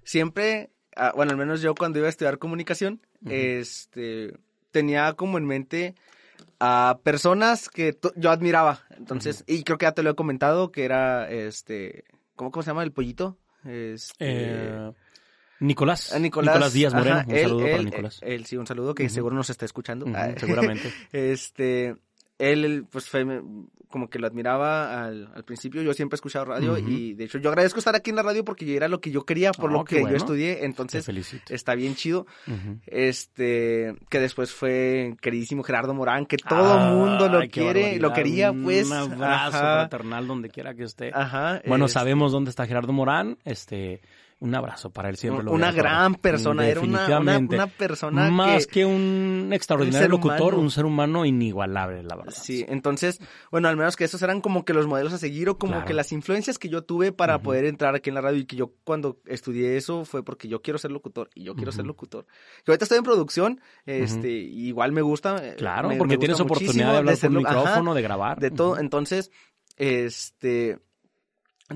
siempre, ah, bueno, al menos yo cuando iba a estudiar comunicación, este, tenía como en mente a personas que yo admiraba. Entonces, y creo que ya te lo he comentado, que era, este, ¿cómo, cómo se llama el pollito? Este, Eh, Nicolás. a Nicolás, Díaz Moreno. ajá, un él- saludo para Nicolás. Él, sí, un saludo, que seguro nos está escuchando. Ah, seguramente. [laughs] Este, él, pues fue como que lo admiraba al, al principio. Yo siempre he escuchado radio y de hecho yo agradezco estar aquí en la radio porque era lo que yo quería, por Oh, lo que bueno. yo estudié. Entonces, está bien chido. Este, que después fue queridísimo Gerardo Morán, que todo mundo lo quiere, lo quería, pues. Un abrazo fraternal donde quiera que esté. ajá, Bueno, este, sabemos dónde está Gerardo Morán. Este, un abrazo para él siempre. lo Una gran persona, era una, una, una persona Más que... que, un extraordinario locutor, humano. un ser humano inigualable, la verdad. Sí, entonces, bueno, al menos que esos eran como que los modelos a seguir o como Claro. que las influencias que yo tuve para poder entrar aquí en la radio y que yo cuando estudié eso fue porque yo quiero ser locutor y yo quiero ser locutor. Que ahorita estoy en producción, este, igual me gusta. eh, Claro, me- porque me tienes oportunidad de hablar ser lo- ajá, micrófono, de grabar. de todo. Entonces, este,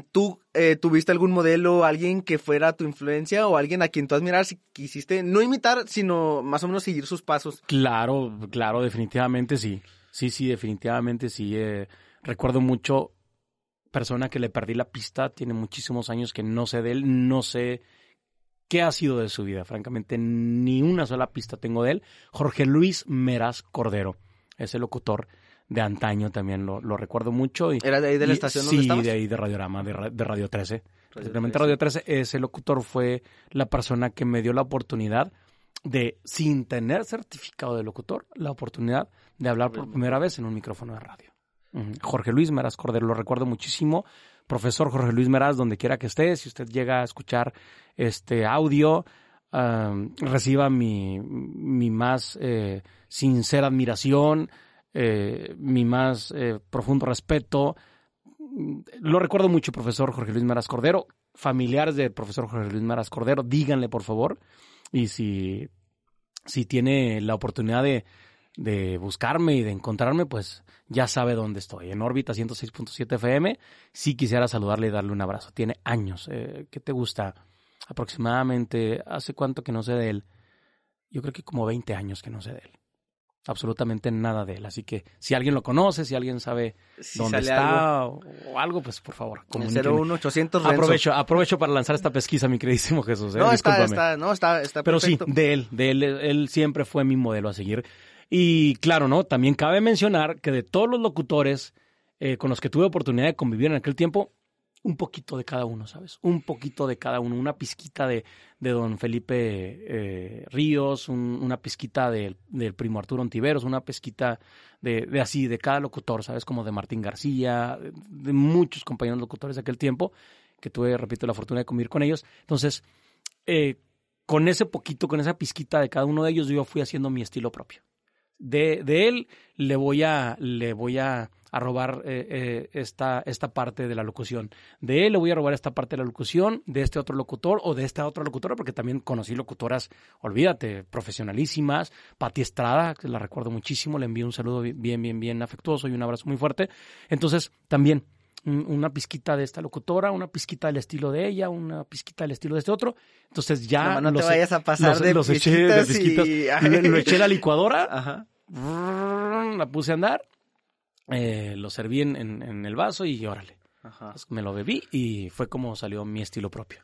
¿tú eh, tuviste algún modelo, alguien que fuera tu influencia o alguien a quien tú admirar si quisiste no imitar, sino más o menos seguir sus pasos? Claro, claro, definitivamente sí. Sí, sí, definitivamente sí. Eh, recuerdo mucho persona que le perdí la pista, tiene muchísimos años que no sé de él, no sé qué ha sido de su vida, francamente, ni una sola pista tengo de él. Jorge Luis Meras Cordero, ese locutor de antaño también lo, lo recuerdo mucho. Y, ¿Era de ahí de la y- estación sí, estabas? de ahí de Radiorama, de, Ra- de Radio 13. Radio Particularmente 13. Radio 13, ese locutor fue la persona que me dio la oportunidad de, sin tener certificado de locutor, la oportunidad de hablar por primera vez en un micrófono de radio. Jorge Luis Meraz Cordero, lo recuerdo muchísimo. Profesor Jorge Luis Meraz, donde quiera que esté, si usted llega a escuchar este audio, am, reciba mi, mi más eh, sincera admiración, eh, mi más eh, profundo respeto. Lo recuerdo mucho, profesor Jorge Luis Meraz Cordero. Familiares del profesor Jorge Luis Meraz Cordero, díganle por favor. Y si, si tiene la oportunidad de, de buscarme y de encontrarme, pues ya sabe dónde estoy. En órbita 106.7 FM. Si quisiera saludarle y darle un abrazo. Tiene años. Eh, ¿Qué te gusta? Aproximadamente, ¿hace cuánto que no sé de él? Yo creo que como 20 años que no sé de él. Absolutamente nada de él. Así que si alguien lo conoce, si alguien sabe Si dónde está algo. o, o algo, pues por favor, El comuníqueme. 01800 Renzo. Aprovecho, aprovecho para lanzar esta pesquisa, mi queridísimo Jesús. ¿eh? No, está, está, no, está, está Pero sí, de él, de él, él siempre fue mi modelo a seguir. Y claro, ¿no? También cabe mencionar que de todos los locutores eh, con los que tuve oportunidad de convivir en aquel tiempo, un poquito de cada uno, ¿sabes? Un poquito de cada uno, una pizquita de, de don Felipe eh, Ríos, un- una pizquita del, primo Arturo Ontiveros, una pizquita de, de así, de cada locutor, ¿sabes? Como de Martín García, de, de muchos compañeros locutores de aquel tiempo, que tuve, repito, la fortuna de convivir con ellos. Entonces, eh, con ese poquito, con esa pizquita de cada uno de ellos, yo fui haciendo mi estilo propio. De, de él le voy a, le voy a, a robar eh, eh, esta, esta parte de la locución. De él le voy a robar esta parte de la locución, de este otro locutor o de esta otra locutora, porque también conocí locutoras, olvídate, profesionalísimas. Pati Estrada, que la recuerdo muchísimo, le envío un saludo bien, bien, bien afectuoso y un abrazo muy fuerte. Entonces, también una pizquita de esta locutora, una pizquita del estilo de ella, una pizquita del estilo de este otro. Entonces ya... No, no te vayas a pasar de los eché de pizquitas. y- Lo, lo [laughs] eché la licuadora, Ajá. la puse a andar, eh, lo serví en, en- en el vaso y órale. Ajá. Pues me lo bebí y fue como salió mi estilo propio.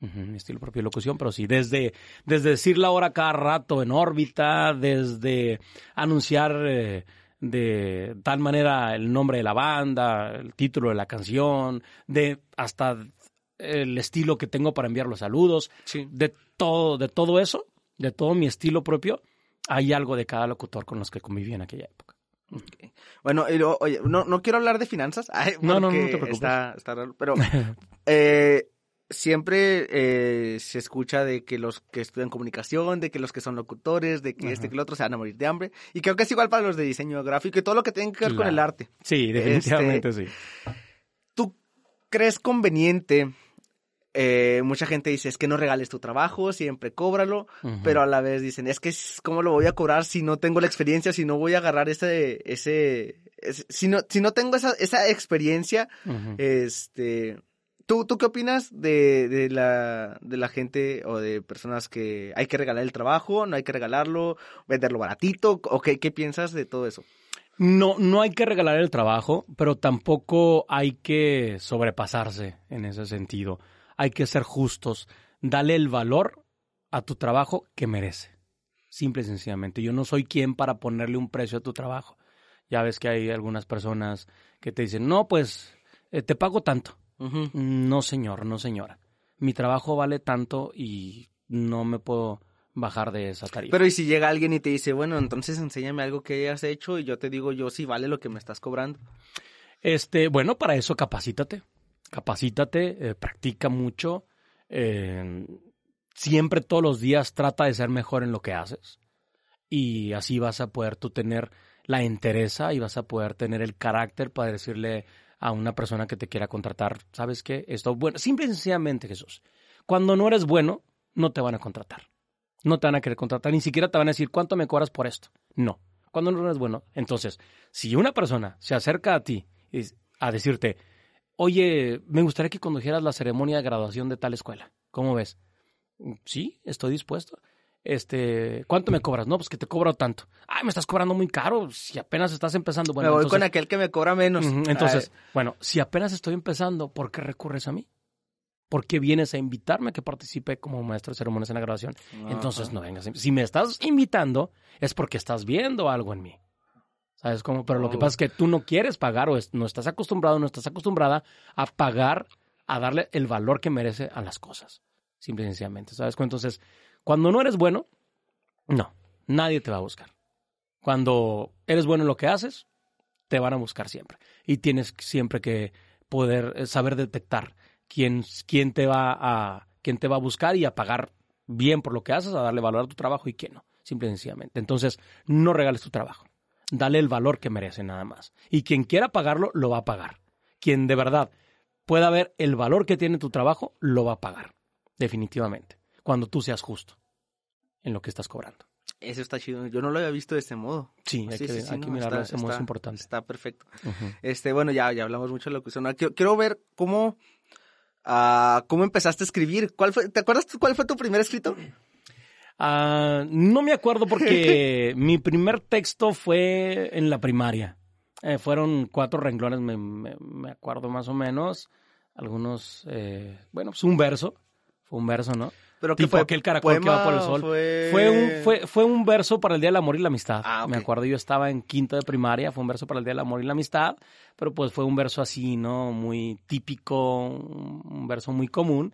Mi estilo propio de locución, pero sí, desde, desde decir la hora cada rato en órbita, desde anunciar eh, de tal manera el nombre de la banda, el título de la canción, de hasta el estilo que tengo para enviar los saludos, Sí. de todo, de todo eso, de todo mi estilo propio, hay algo de cada locutor con los que conviví en aquella época. Bueno, y luego, oye, no, no quiero hablar de finanzas. [laughs] ay, No, no, no te preocupes. Está, está raro, pero [laughs] eh, siempre eh, se escucha de que los que estudian comunicación, de que los que son locutores, de que Ajá. este que el otro se van a morir de hambre. Y creo que es igual para los de diseño gráfico y todo lo que tiene que ver con el arte. Sí, definitivamente sí. ¿Tú crees conveniente? eh, mucha gente dice, es que no regales tu trabajo, siempre cóbralo, Ujú. pero a la vez dicen, es que ¿cómo lo voy a cobrar si no tengo la experiencia, si no voy a agarrar ese, ese, ese- si no, si no tengo esa, esa experiencia, este, ¿tú, tú qué opinas de, la, de la gente o de personas que hay que regalar el trabajo, no hay que regalarlo, venderlo baratito, o qué, qué piensas de todo eso? No, no hay que regalar el trabajo, pero tampoco hay que sobrepasarse en ese sentido. Hay que ser justos. Dale el valor a tu trabajo que merece. Simple y sencillamente. Yo no soy quien para ponerle un precio a tu trabajo. Ya ves que hay algunas personas que te dicen, no, pues eh, te pago tanto. No, señor, no, señora. Mi trabajo vale tanto y no me puedo bajar de esa tarifa. Pero y si llega alguien y te dice, bueno, entonces enséñame algo que hayas hecho y yo te digo yo si vale lo que me estás cobrando. Este, bueno, para eso capacítate. Capacítate, eh, practica mucho. eh, siempre todos los días trata de ser mejor en lo que haces. Y así vas a poder tú tener la entereza y vas a poder tener el carácter para decirle a una persona que te quiera contratar, ¿sabes qué? Esto bueno. Simple y sencillamente, Jesús. Cuando no eres bueno, no te van a contratar. No te van a querer contratar, ni siquiera te van a decir cuánto me cobras por esto. No. Cuando no eres bueno. Entonces, si una persona se acerca a ti a decirte, oye, me gustaría que condujeras la ceremonia de graduación de tal escuela. ¿Cómo ves? Sí, estoy dispuesto. Este, ¿cuánto me cobras? No, pues que te cobro tanto. Ay, me estás cobrando muy caro. Si apenas estás empezando. Bueno, me voy entonces- con aquel que me cobra menos. Entonces, bueno, si apenas estoy empezando, ¿por qué recurres a mí? ¿Por qué vienes a invitarme a que participe como maestro de ceremonias en la graduación? Ay, Entonces no vengas. Si me estás invitando, es porque estás viendo algo en mí. ¿Sabes cómo? Pero lo que Oh. pasa es que tú no quieres pagar o es- no estás acostumbrado, no estás acostumbrada a pagar, a darle el valor que merece a las cosas. Simple y sencillamente. ¿Sabes cómo? Entonces, cuando no eres bueno, no, nadie te va a buscar. Cuando eres bueno en lo que haces, te van a buscar siempre. Y tienes siempre que poder eh, saber detectar quién, quién, te va a, quién te va a buscar y a pagar bien por lo que haces, a darle valor a tu trabajo y quién no. Simple y sencillamente. Entonces, no regales tu trabajo. Dale el valor que merece nada más. Y quien quiera pagarlo, lo va a pagar. Quien de verdad pueda ver el valor que tiene tu trabajo, lo va a pagar. Definitivamente. Cuando tú seas justo en lo que estás cobrando. Eso está chido. Yo no lo había visto de ese modo. Sí, hay Sí, que, sí, sí, hay que mirarlo de ese modo, es importante. Está perfecto. Este, bueno, ya, ya hablamos mucho de locución. Ahora Quiero, quiero ver cómo, ah, cómo empezaste a escribir. ¿Cuál fue, ¿Te acuerdas cuál fue tu primer escrito? Ah, no me acuerdo porque [laughs] mi primer texto fue en la primaria. Eh, fueron cuatro renglones, me, me- me acuerdo más o menos. Algunos, eh, bueno, pues un verso. Fue un verso, ¿no? Pero ¿qué Tipo fue? aquel caracol que va por el ¿Poema sol. Fue... Fue un, fue, fue un verso para el Día del Amor y la Amistad. Ah, ok. Me acuerdo, yo estaba en quinto de primaria, fue un verso para el Día del Amor y la Amistad, pero pues fue un verso así, ¿no? Muy típico, un verso muy común,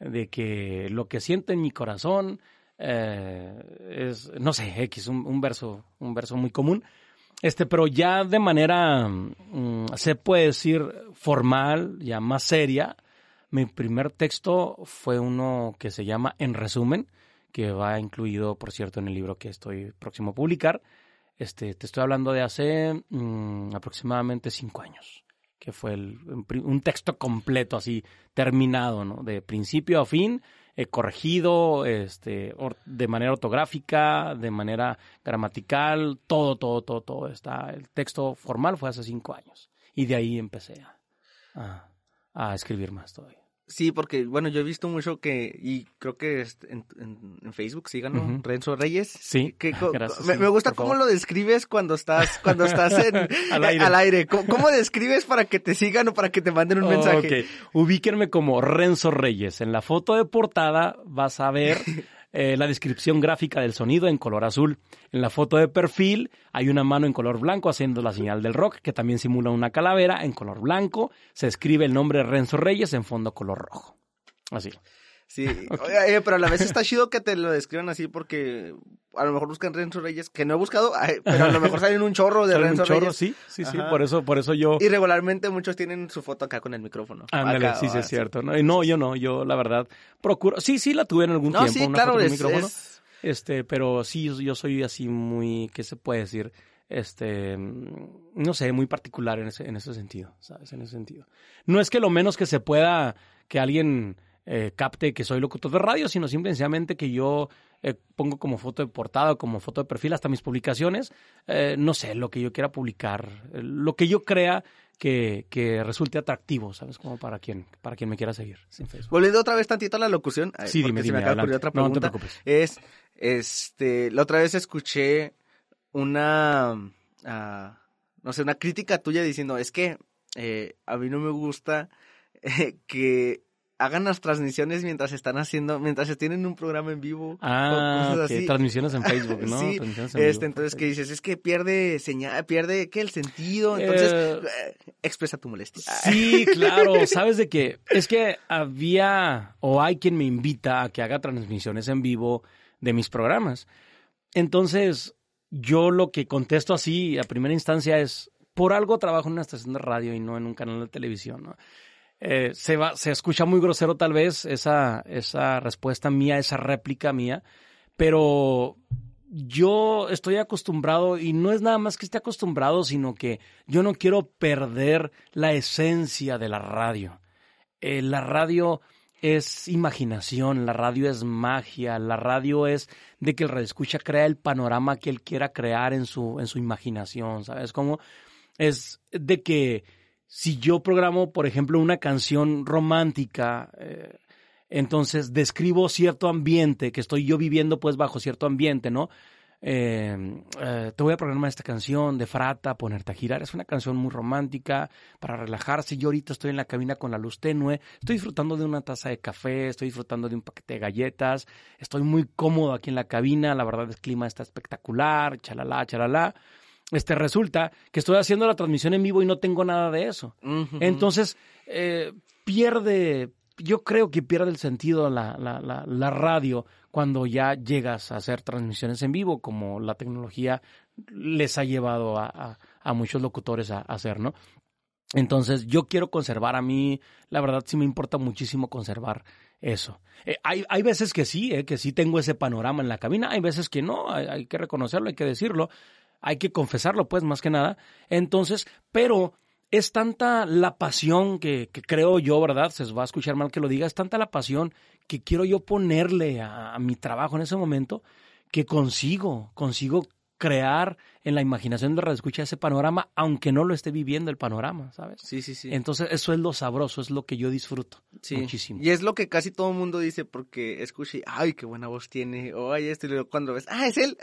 de que lo que siento en mi corazón eh, es, no sé, X, un, un verso, un verso muy común. Este, pero ya de manera, mm, se puede decir formal, ya más seria, mi primer texto fue uno que se llama En resumen, que va incluido, por cierto, en el libro que estoy próximo a publicar. Este, te estoy hablando de hace mm, aproximadamente cinco años, que fue el, un texto completo, así, terminado, ¿no? De principio a fin, eh, corregido, este, de manera ortográfica, de manera gramatical, todo, todo, todo, todo. Está, el texto formal fue hace cinco años. Y de ahí empecé a escribir más todavía. Sí, porque, bueno, yo he visto mucho que, y creo que en, en, Facebook, síganlo, Renzo Reyes. Sí, que, [laughs] me, gusta cómo lo describes cuando estás, cuando estás [laughs] en, al aire. Al aire. ¿Cómo, describes para que te sigan o para que te manden un mensaje? Ubíquenme como Renzo Reyes. En la foto de portada vas a ver [laughs] Eh, la descripción gráfica del sonido en color azul. En la foto de perfil hay una mano en color blanco haciendo la señal del rock, que también simula una calavera en color blanco. Se escribe el nombre Renzo Reyes en fondo color rojo. Así. Sí, [laughs] eh, pero a la vez está chido que te lo describan así porque a lo mejor buscan Renzo Reyes, que no he buscado, pero a lo mejor salen un chorro de Renzo un chorro, Reyes. Sí, sí, sí, por eso, por eso yo... Y regularmente muchos tienen su foto acá con el micrófono. Ándale, sí, sí, es cierto. No, no, yo no, yo la verdad procuro... Sí, sí la tuve en algún tiempo, sí, claro, foto micrófono. Este, pero sí, yo soy así muy, ¿qué se puede decir? este, no sé, muy particular en ese, en ese sentido, ¿sabes? En ese sentido. No es que lo menos que se pueda que alguien eh, capte que soy locutor de radio, sino simplemente que yo eh, pongo como foto de portada, como foto de perfil hasta mis publicaciones, eh, no sé, lo que yo quiera publicar, lo que yo crea que, que, resulte atractivo, ¿sabes? Como para quien, para quien me quiera seguir Volviendo otra vez tantito a la locución, sí, dime, dime, me acaba otra pregunta, no, te preocupes. es, este, la otra vez escuché una, ah, no sé, una crítica tuya diciendo, es que a mí no me gusta [laughs] que hagan las transmisiones mientras están haciendo, mientras se tienen un programa en vivo. Ah, transmisiones en Facebook, [laughs] ¿no? sí, este, entonces que dices, es que pierde señal, pierde, ¿qué? El sentido, entonces, eh, eh, expresa tu molestia. [laughs] Sí, claro, sabes de qué? es que había, o hay quien me invita a que haga transmisiones en vivo de mis programas. Entonces, yo lo que contesto así a primera instancia es, por algo trabajo en una estación de radio y no en un canal de televisión, ¿no? Eh, se, va, se escucha muy grosero tal vez esa, esa respuesta mía, esa réplica mía, pero yo estoy acostumbrado, y no es nada más que esté acostumbrado, sino que yo no quiero perder la esencia de la radio. Eh, la radio es imaginación, la radio es magia, la radio es de que el escucha crea el panorama que él quiera crear en su, en su imaginación, ¿sabes? es de que si yo programo, por ejemplo, una canción romántica, eh, entonces describo cierto ambiente que estoy yo viviendo pues bajo cierto ambiente, ¿no? Eh, eh, te voy a programar esta canción de Frata, ponerte a girar. Es una canción muy romántica para relajarse. Yo ahorita estoy en la cabina con la luz tenue, estoy disfrutando de una taza de café, estoy disfrutando de un paquete de galletas, estoy muy cómodo aquí en la cabina. La verdad, el clima está espectacular, chalala, chalala este, resulta que estoy haciendo la transmisión en vivo y no tengo nada de eso. Entonces, eh, pierde, yo creo que pierde el sentido la, la, la, radio cuando ya llegas a hacer transmisiones en vivo, como la tecnología les ha llevado a, a, muchos locutores a, hacer, ¿no? Entonces, yo quiero conservar a mí, la verdad sí me importa muchísimo conservar eso. Eh, hay, hay veces que sí, eh, que sí tengo ese panorama en la cabina, hay veces que no, hay que reconocerlo, hay que decirlo, hay que confesarlo, pues, más que nada. Entonces, pero es tanta la pasión que, creo yo, ¿verdad? Se va a escuchar mal que lo diga, es tanta la pasión que quiero yo ponerle a, a mi trabajo en ese momento que consigo, consigo crear en la imaginación de la escucha ese panorama, aunque no lo esté viviendo el panorama, ¿sabes? Sí, sí, sí. Entonces, eso es lo sabroso, es lo que yo disfruto sí. muchísimo. Y es lo que casi todo el mundo dice porque escucha y, ay, qué buena voz tiene, o ay, esto, y luego cuando ves, ah, es él,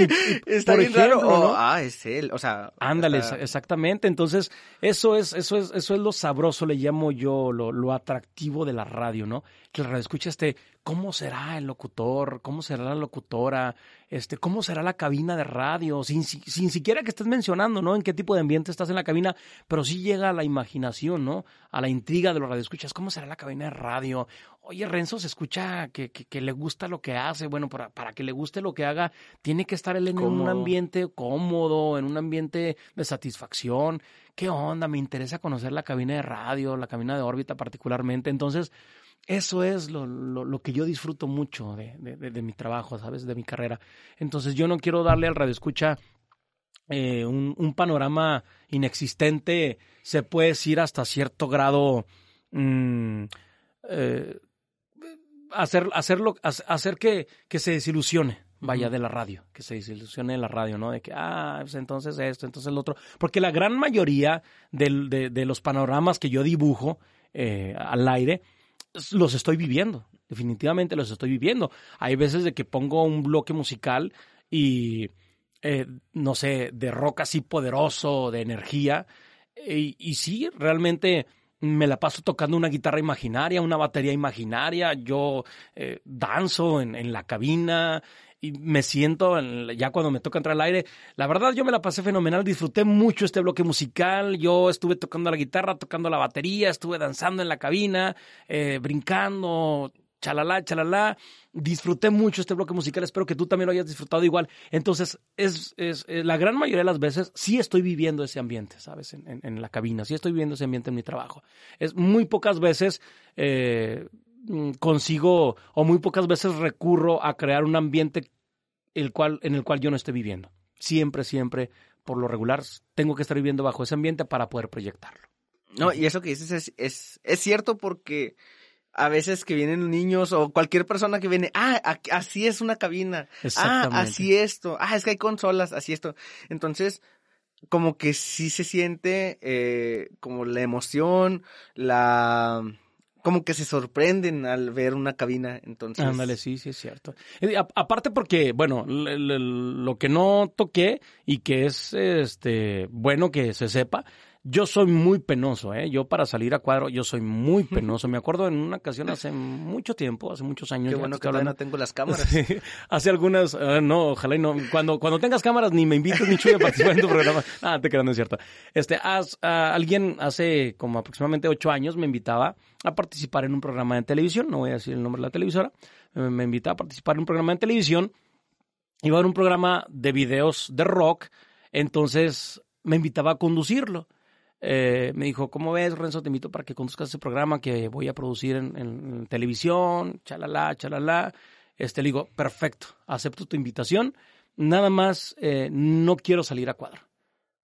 [laughs] está bien raro, o ah, es él, o sea. Ándale, exactamente. Entonces, eso es, eso es, eso es lo sabroso, le llamo yo, lo, lo atractivo de la radio, ¿no? Que la radio escucha este, ¿cómo será el locutor? ¿Cómo será la locutora? Este, ¿cómo será la cabina de radio? Sin, sin siquiera que estés mencionando, ¿no? En qué tipo de ambiente estás en la cabina, pero sí llega a la imaginación, ¿no? A la intriga de los radioescuchas. ¿Cómo será la cabina de radio? Oye, Renzo se escucha que, que, le gusta lo que hace. Bueno, para, para, que le guste lo que haga, tiene que estar él en un ambiente cómodo, en un ambiente de satisfacción. ¿Qué onda? Me interesa conocer la cabina de radio, la cabina de órbita particularmente. Entonces, eso es lo, lo, que yo disfruto mucho de, de, de, mi trabajo, ¿sabes? De mi carrera. Entonces yo no quiero darle al radio escucha eh, un, un, panorama inexistente se puede decir hasta cierto grado mm, eh, hacer, hacerlo, hacer que, que se desilusione vaya de la radio, que se desilusione de la radio, ¿no? De que, ah, pues entonces esto, entonces el otro. Porque la gran mayoría de, de, los panoramas que yo dibujo eh, al aire, los estoy viviendo, definitivamente los estoy viviendo. Hay veces de que pongo un bloque musical y, eh, no sé, de rock así poderoso, de energía, y, y sí, realmente me la paso tocando una guitarra imaginaria, una batería imaginaria, yo eh, danzo en, la cabina y me siento, ya cuando me toca entrar al aire, la verdad yo me la pasé fenomenal, disfruté mucho este bloque musical, yo estuve tocando la guitarra, tocando la batería, estuve danzando en la cabina, eh, brincando, chalala, chalala. Disfruté mucho este bloque musical, espero que tú también lo hayas disfrutado igual. Entonces, es, es, eh, la gran mayoría de las veces sí estoy viviendo ese ambiente, ¿sabes? En, en, la cabina, sí estoy viviendo ese ambiente en mi trabajo. Es muy pocas veces eh, consigo o muy pocas veces recurro a crear un ambiente el cual, en el cual yo no esté viviendo. Siempre, siempre, por lo regular, tengo que estar viviendo bajo ese ambiente para poder proyectarlo. No, y eso que dices es, es, es cierto porque a veces que vienen niños o cualquier persona que viene, ah, así es una cabina, ah, así esto, ah, es que hay consolas, así esto. Entonces, como que sí se siente eh, como la emoción, la como que se sorprenden al ver una cabina, entonces. Ándale, sí, sí es cierto. aparte porque, bueno, lo que no toqué y que es este bueno que se sepa yo soy muy penoso, ¿eh? Yo para salir a cuadro, yo soy muy penoso. Me acuerdo en una ocasión hace mucho tiempo, hace muchos años. Qué bueno que ahora no tengo las [laughs] cámaras. hace algunas, ah, no, ojalá y no. Cuando, cuando tengas cámaras ni me invites ni chuy a participar en tu programa. [laughs] Ah, te quedando es cierto. Este, has, ah, alguien hace como aproximadamente ocho años me invitaba a participar en un programa de televisión. No voy a decir el nombre de la televisora. Me, me invitaba a participar en un programa de televisión. Iba a haber un programa de videos de rock. Entonces me invitaba a conducirlo. Eh, me dijo, ¿cómo ves, Renzo? Te invito para que conduzcas ese programa que voy a producir en, televisión, chalala, chalala. Este, le digo, perfecto, acepto tu invitación. Nada más, eh, no quiero salir a cuadro.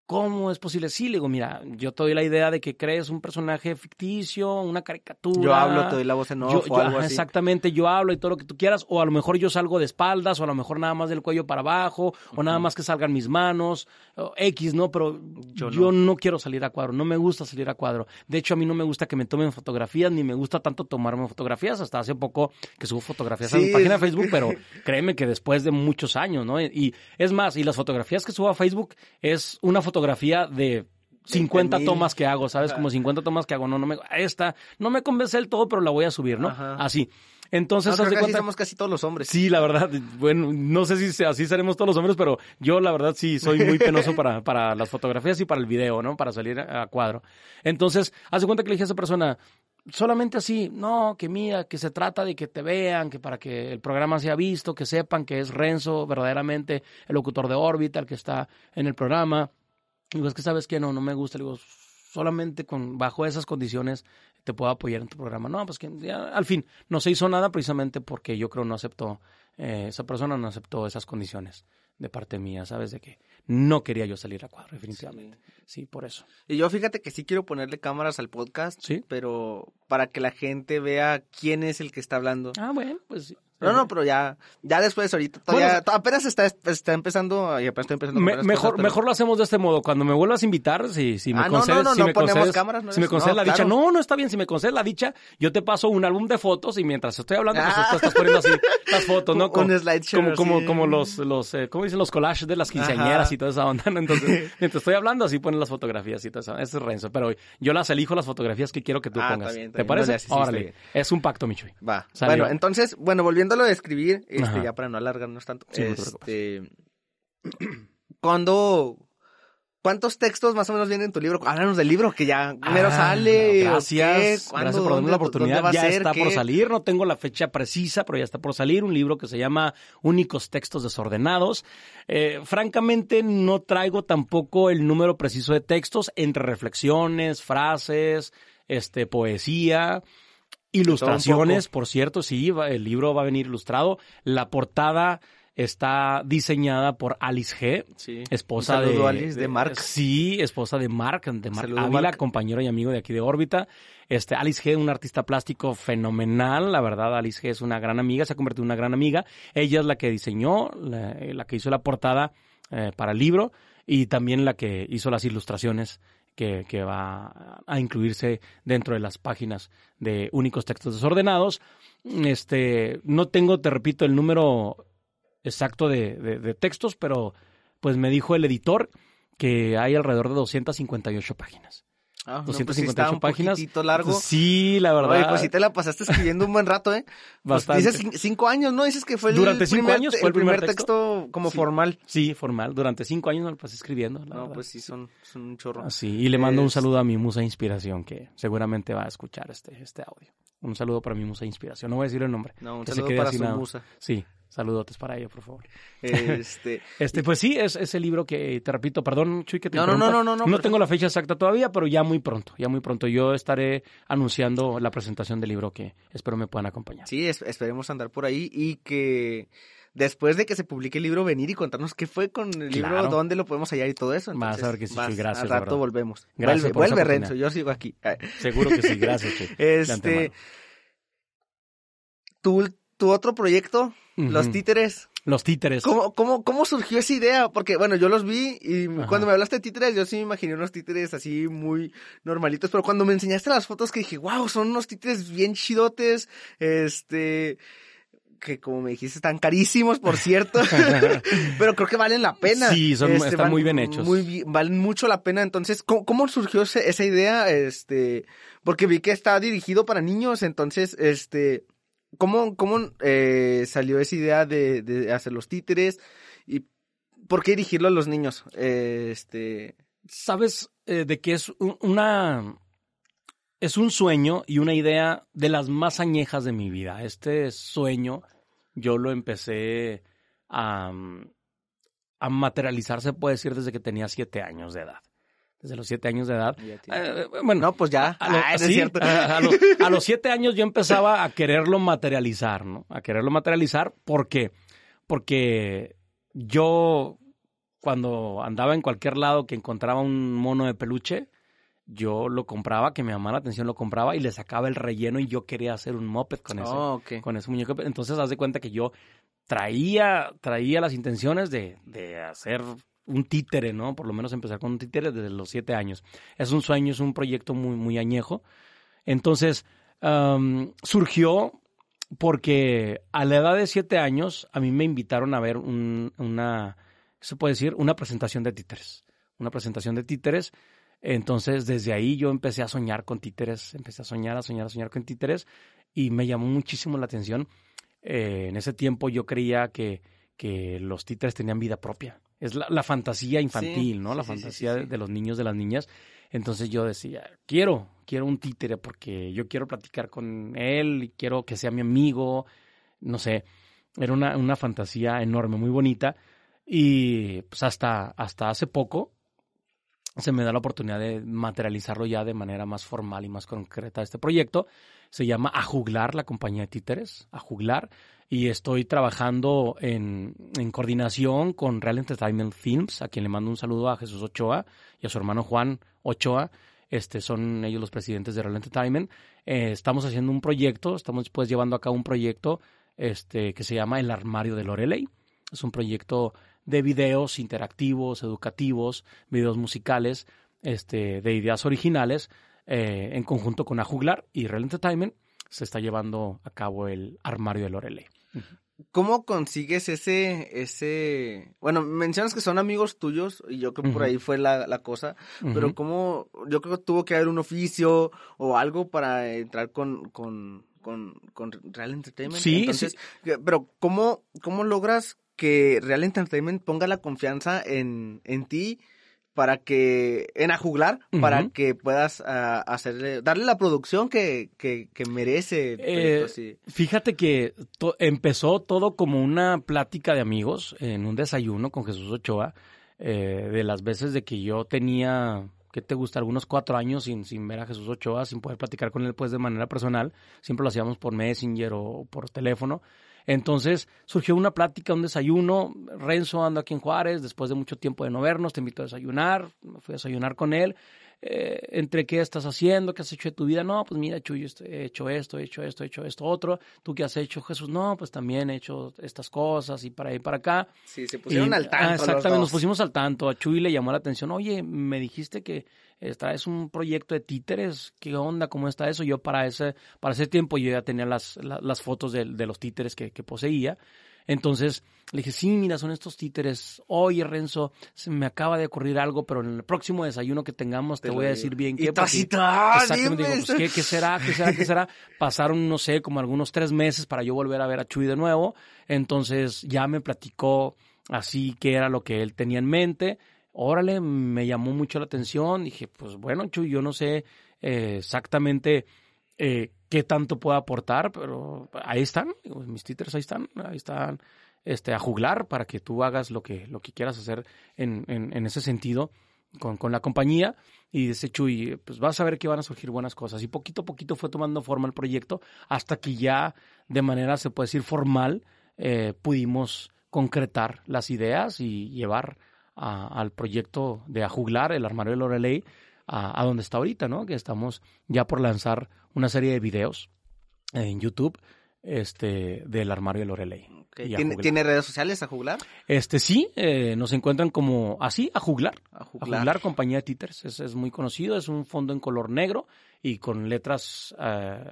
¿Cómo es posible? Sí, le digo, mira, yo te doy la idea de que crees un personaje ficticio, una caricatura. Yo hablo, te doy la voz en off o algo así. Exactamente, yo hablo y todo lo que tú quieras, o a lo mejor yo salgo de espaldas, o a lo mejor nada más del cuello para abajo, o nada más que salgan mis manos, X, ¿no? Pero yo, no. quiero salir a cuadro, no me gusta salir a cuadro. De hecho, a mí no me gusta que me tomen fotografías, ni me gusta tanto tomarme fotografías. Hasta hace poco que subo fotografías a mi página de Facebook, pero [laughs] créeme que después de muchos años, ¿no? Y es más, y las fotografías que subo a Facebook es una fotografía de 50 tomas que hago, ¿sabes? Como 50 tomas que hago. No, no me, esta, no me convence del todo, pero la voy a subir, ¿no? Así. Entonces, no, casi somos casi todos los hombres. Sí, la verdad. Bueno, no sé si así seremos todos los hombres, pero yo la verdad sí soy muy penoso para, [laughs] para las fotografías y para el video, ¿no? Para salir a cuadro. Entonces, hace cuenta que le dije a esa persona, solamente así, no, que mira, que se trata de que te vean, que para que el programa sea visto, que sepan que es Renzo verdaderamente el locutor de órbita, el que está en el programa. Digo, es que sabes que no, no me gusta. Digo, solamente con bajo esas condiciones te puedo apoyar en tu programa. No, pues que al fin no se hizo nada precisamente porque yo creo no aceptó, eh, esa persona no aceptó esas condiciones de parte mía, ¿sabes? De que no quería yo salir a cuadro, definitivamente. Sí. por eso. Y yo fíjate que sí quiero ponerle cámaras al podcast, ¿Sí? pero para que la gente vea quién es el que está hablando. Ah, bueno, pues no, no, pero ya, ya después ahorita, todavía, apenas está, está empezando, y apenas estoy empezando. mejor, mejor lo hacemos de este modo. Cuando me vuelvas a invitar, si, si me ah, concedes, no, no, si no, me ponemos concedes, cámaras, no si me concedes la dicha, no, no está bien, si me concedes la dicha, yo te paso un álbum de fotos y mientras estoy hablando, pues ah. estás poniendo así las fotos, ¿no? [laughs] Con, slideshow. Como, como, como los, los, eh, ¿cómo dicen? Los collages de las quinceañeras y toda esa onda, Entonces, [laughs] mientras estoy hablando, así ponen las fotografías y todo eso. Ese es Renzo, pero yo las elijo las fotografías que quiero que tú ah, pongas. ¿Te parece? Órale, es un pacto, Michuy. Va. Bueno, entonces, bueno, volviéndolo a describir, este, ya para no alargarnos tanto. este, [clears throat] cuando ¿Cuántos textos más o menos vienen en tu libro? Háblanos del libro que ya primero ah, sale. Gracias. Gracias por darme la oportunidad. Ya está por salir. No tengo la fecha precisa, pero ya está por salir. Un libro que se llama Únicos Textos Desordenados. Eh, francamente, no traigo tampoco el número preciso de textos entre reflexiones, frases, este, poesía. Ilustraciones, por cierto, sí, el libro va a venir ilustrado. La portada está diseñada por Alice G, Sí. esposa Un de, Alice, de Mark. Sí, esposa de Mark, de Mark saludo, Ávila, Mark. compañero y amigo de aquí de órbita. Este, Alice G, un artista plástico fenomenal, la verdad, Alice G es una gran amiga, se ha convertido en una gran amiga. Ella es la que diseñó, la, la que hizo la portada eh, para el libro y también la que hizo las ilustraciones que, va a incluirse dentro de las páginas de únicos textos desordenados. Este, no tengo, te repito, el número exacto de, de- de textos, pero pues me dijo el editor que hay alrededor de 258 páginas. Ah, no, 258 pues sí está un páginas. poquitito largo. Sí, la verdad. Oye, pues sí te la pasaste escribiendo un buen rato, ¿eh? [laughs] Pues Bastante. dices cin- cinco años, ¿no? Dices que fue el Durante cinco años fue el primer texto, texto. como Sí. formal. Sí, formal. Durante cinco años me lo pasé escribiendo. la No, verdad. pues sí, son, son un chorro. Así, y le mando un saludo a mi musa de inspiración, que seguramente va a escuchar este, este audio. Un saludo para mi musa de inspiración. No voy a decir el nombre. No, un que saludo para su nada. musa. Sí, saludotes para ella, por favor. Este, [laughs] Este, pues sí, es ese libro que, te repito, perdón, Chuy, que te No, no, no, no, no, no, No tengo la fecha exacta todavía, pero ya muy pronto, ya muy pronto. Yo estaré anunciando la presentación del libro que espero me puedan acompañar. sí, es- esperemos andar por ahí y que después de que se publique el libro, venir y contarnos qué fue con el libro, dónde lo podemos hallar y todo eso. Vas a Entonces, ver que sí, vas- gracias, Al rato volvemos. Gracias vuelve, vuelve. Renzo, yo sigo aquí. Seguro que sí, [laughs] gracias, Chuy. Este, tu, tu otro proyecto, Los. Títeres, Los títeres. ¿Cómo, cómo, ¿Cómo surgió esa idea? Porque, bueno, yo los vi y Ajá. cuando me hablaste de títeres, yo sí me imaginé unos títeres así muy normalitos, pero cuando me enseñaste las fotos que dije, wow, son unos títeres bien chidotes, este, que como me dijiste están carísimos, por cierto, [laughs] pero creo que valen la pena. Este, Sí, son- están van muy bien hechos. Muy valen mucho la pena. Entonces, ¿cómo, cómo surgió ese- esa idea? Este, porque vi que está dirigido para niños, entonces, este, ¿cómo, cómo eh, salió esa idea de, hacer los títeres? ¿Y por qué dirigirlo a los niños? Eh, este, ¿Sabes eh, de que es un- una... Es un sueño y una idea de las más añejas de mi vida. Este sueño yo lo empecé a, a materializar, se puede decir, desde que tenía siete años de edad. Desde los siete años de edad. Eh, bueno, no, pues ya. a, lo- Ah, es sí, cierto. a- a los, a los [laughs] siete años yo empezaba a quererlo materializar, ¿no? A quererlo materializar. ¿Por qué? Porque yo, cuando andaba en cualquier lado que encontraba un mono de peluche, yo lo compraba, que me llamaba la atención, lo compraba y le sacaba el relleno y yo quería hacer un moped con ese, Oh, con ese muñeco. Entonces, haz de cuenta que yo traía, traía las intenciones de, de hacer un títere, ¿no? Por lo menos empezar con un títere desde los siete años. Es un sueño, es un proyecto muy, muy añejo. Entonces, am, surgió porque a la edad de siete años a mí me invitaron a ver un- una, ¿qué se puede decir? Una presentación de títeres. Una presentación de títeres. Entonces, desde ahí yo empecé a soñar con títeres, empecé a soñar, a soñar, a soñar con títeres y me llamó muchísimo la atención. Eh, en ese tiempo yo creía que, que los títeres tenían vida propia. Es la, la fantasía infantil, Sí, ¿no? sí, la sí, sí, fantasía sí, de- sí. de los niños, de las niñas. Entonces yo decía, quiero, quiero un títere porque yo quiero platicar con él y quiero que sea mi amigo. No sé, era una, una fantasía enorme, muy bonita. Y pues hasta, hasta hace poco se me da la oportunidad de materializarlo ya de manera más formal y más concreta este proyecto. Se llama Ajuglar, la compañía de títeres, Ajuglar, y estoy trabajando en, en coordinación con Real Entertainment Films, a quien le mando un saludo a Jesús Ochoa y a su hermano Juan Ochoa. Este, son ellos los presidentes de Real Entertainment. Eh, estamos haciendo un proyecto, estamos pues llevando a cabo un proyecto este, que se llama El Armario de Loreley. Es un proyecto de videos interactivos, educativos, videos musicales, este, de ideas originales, eh, en conjunto con Ajuglar y Real Entertainment, se está llevando a cabo el armario de Loreley. ¿Cómo consigues ese, ese, bueno, mencionas que son amigos tuyos y yo creo que por ahí fue la, la cosa, pero cómo, yo creo que tuvo que haber un oficio o algo para entrar con, con, con, con Real Entertainment. Sí, Entonces, que- pero ¿cómo, cómo logras que Real Entertainment ponga la confianza en, en ti para que, en ajuglar, para Ujú. que puedas ah, hacerle, darle la producción que, que, que merece Eh? Fíjate que to- empezó todo como una plática de amigos en un desayuno con Jesús Ochoa, eh, de las veces de que yo tenía ¿qué te gusta? Algunos cuatro años sin, sin ver a Jesús Ochoa, sin poder platicar con él pues de manera personal. Siempre lo hacíamos por Messenger o por teléfono. Entonces surgió una plática, un desayuno. Renzo ando aquí en Juárez, después de mucho tiempo de no vernos, te invito a desayunar. Me fui a desayunar con él. Eh, entre qué estás haciendo, qué has hecho de tu vida. No, pues mira, Chuy, he hecho esto, he hecho esto, he hecho esto, otro. ¿Tú qué has hecho, Jesús? No, pues también he hecho estas cosas y para ahí para acá. Sí, se pusieron al tanto. Ah, exactamente, nos pusimos al tanto. A Chuy le llamó la atención. Oye, me dijiste que es un proyecto de títeres. ¿Qué onda? ¿Cómo está eso? Yo para ese, para ese tiempo yo ya tenía las, las, fotos de, de, los títeres que, que poseía. Entonces le dije, sí, mira, son estos títeres. Oye, Renzo, se me acaba de ocurrir algo, pero en el próximo desayuno que tengamos te, voy a decir bien qué. Exactamente, digo, pues, ¿qué, ¿qué, será? ¿Qué será? ¿Qué será? [laughs] Pasaron, no sé, como algunos tres meses para yo volver a ver a Chuy de nuevo. Entonces ya me platicó así qué era lo que él tenía en mente. Órale, me llamó mucho la atención. Dije, pues bueno, Chuy, yo no sé eh, exactamente eh, qué tanto puedo aportar, pero ahí están, mis títeres ahí están, ahí están este, a juglar para que tú hagas lo que, lo que quieras hacer en, en, ese sentido con, con, la compañía. Y dice Chuy, pues vas a ver que van a surgir buenas cosas. Y poquito a poquito fue tomando forma el proyecto hasta que ya de manera, se puede decir, formal, eh, pudimos concretar las ideas y llevar al proyecto de Ajuglar, el armario de Lorelei, a, a donde está ahorita, ¿no? Que estamos ya por lanzar una serie de videos en YouTube este del armario de Lorelei. ¿Tiene, redes sociales a juglar? Este sí, eh, nos encuentran como así, a juglar. A juglar, compañía de títeres. Es, muy conocido, es un fondo en color negro y con letras eh,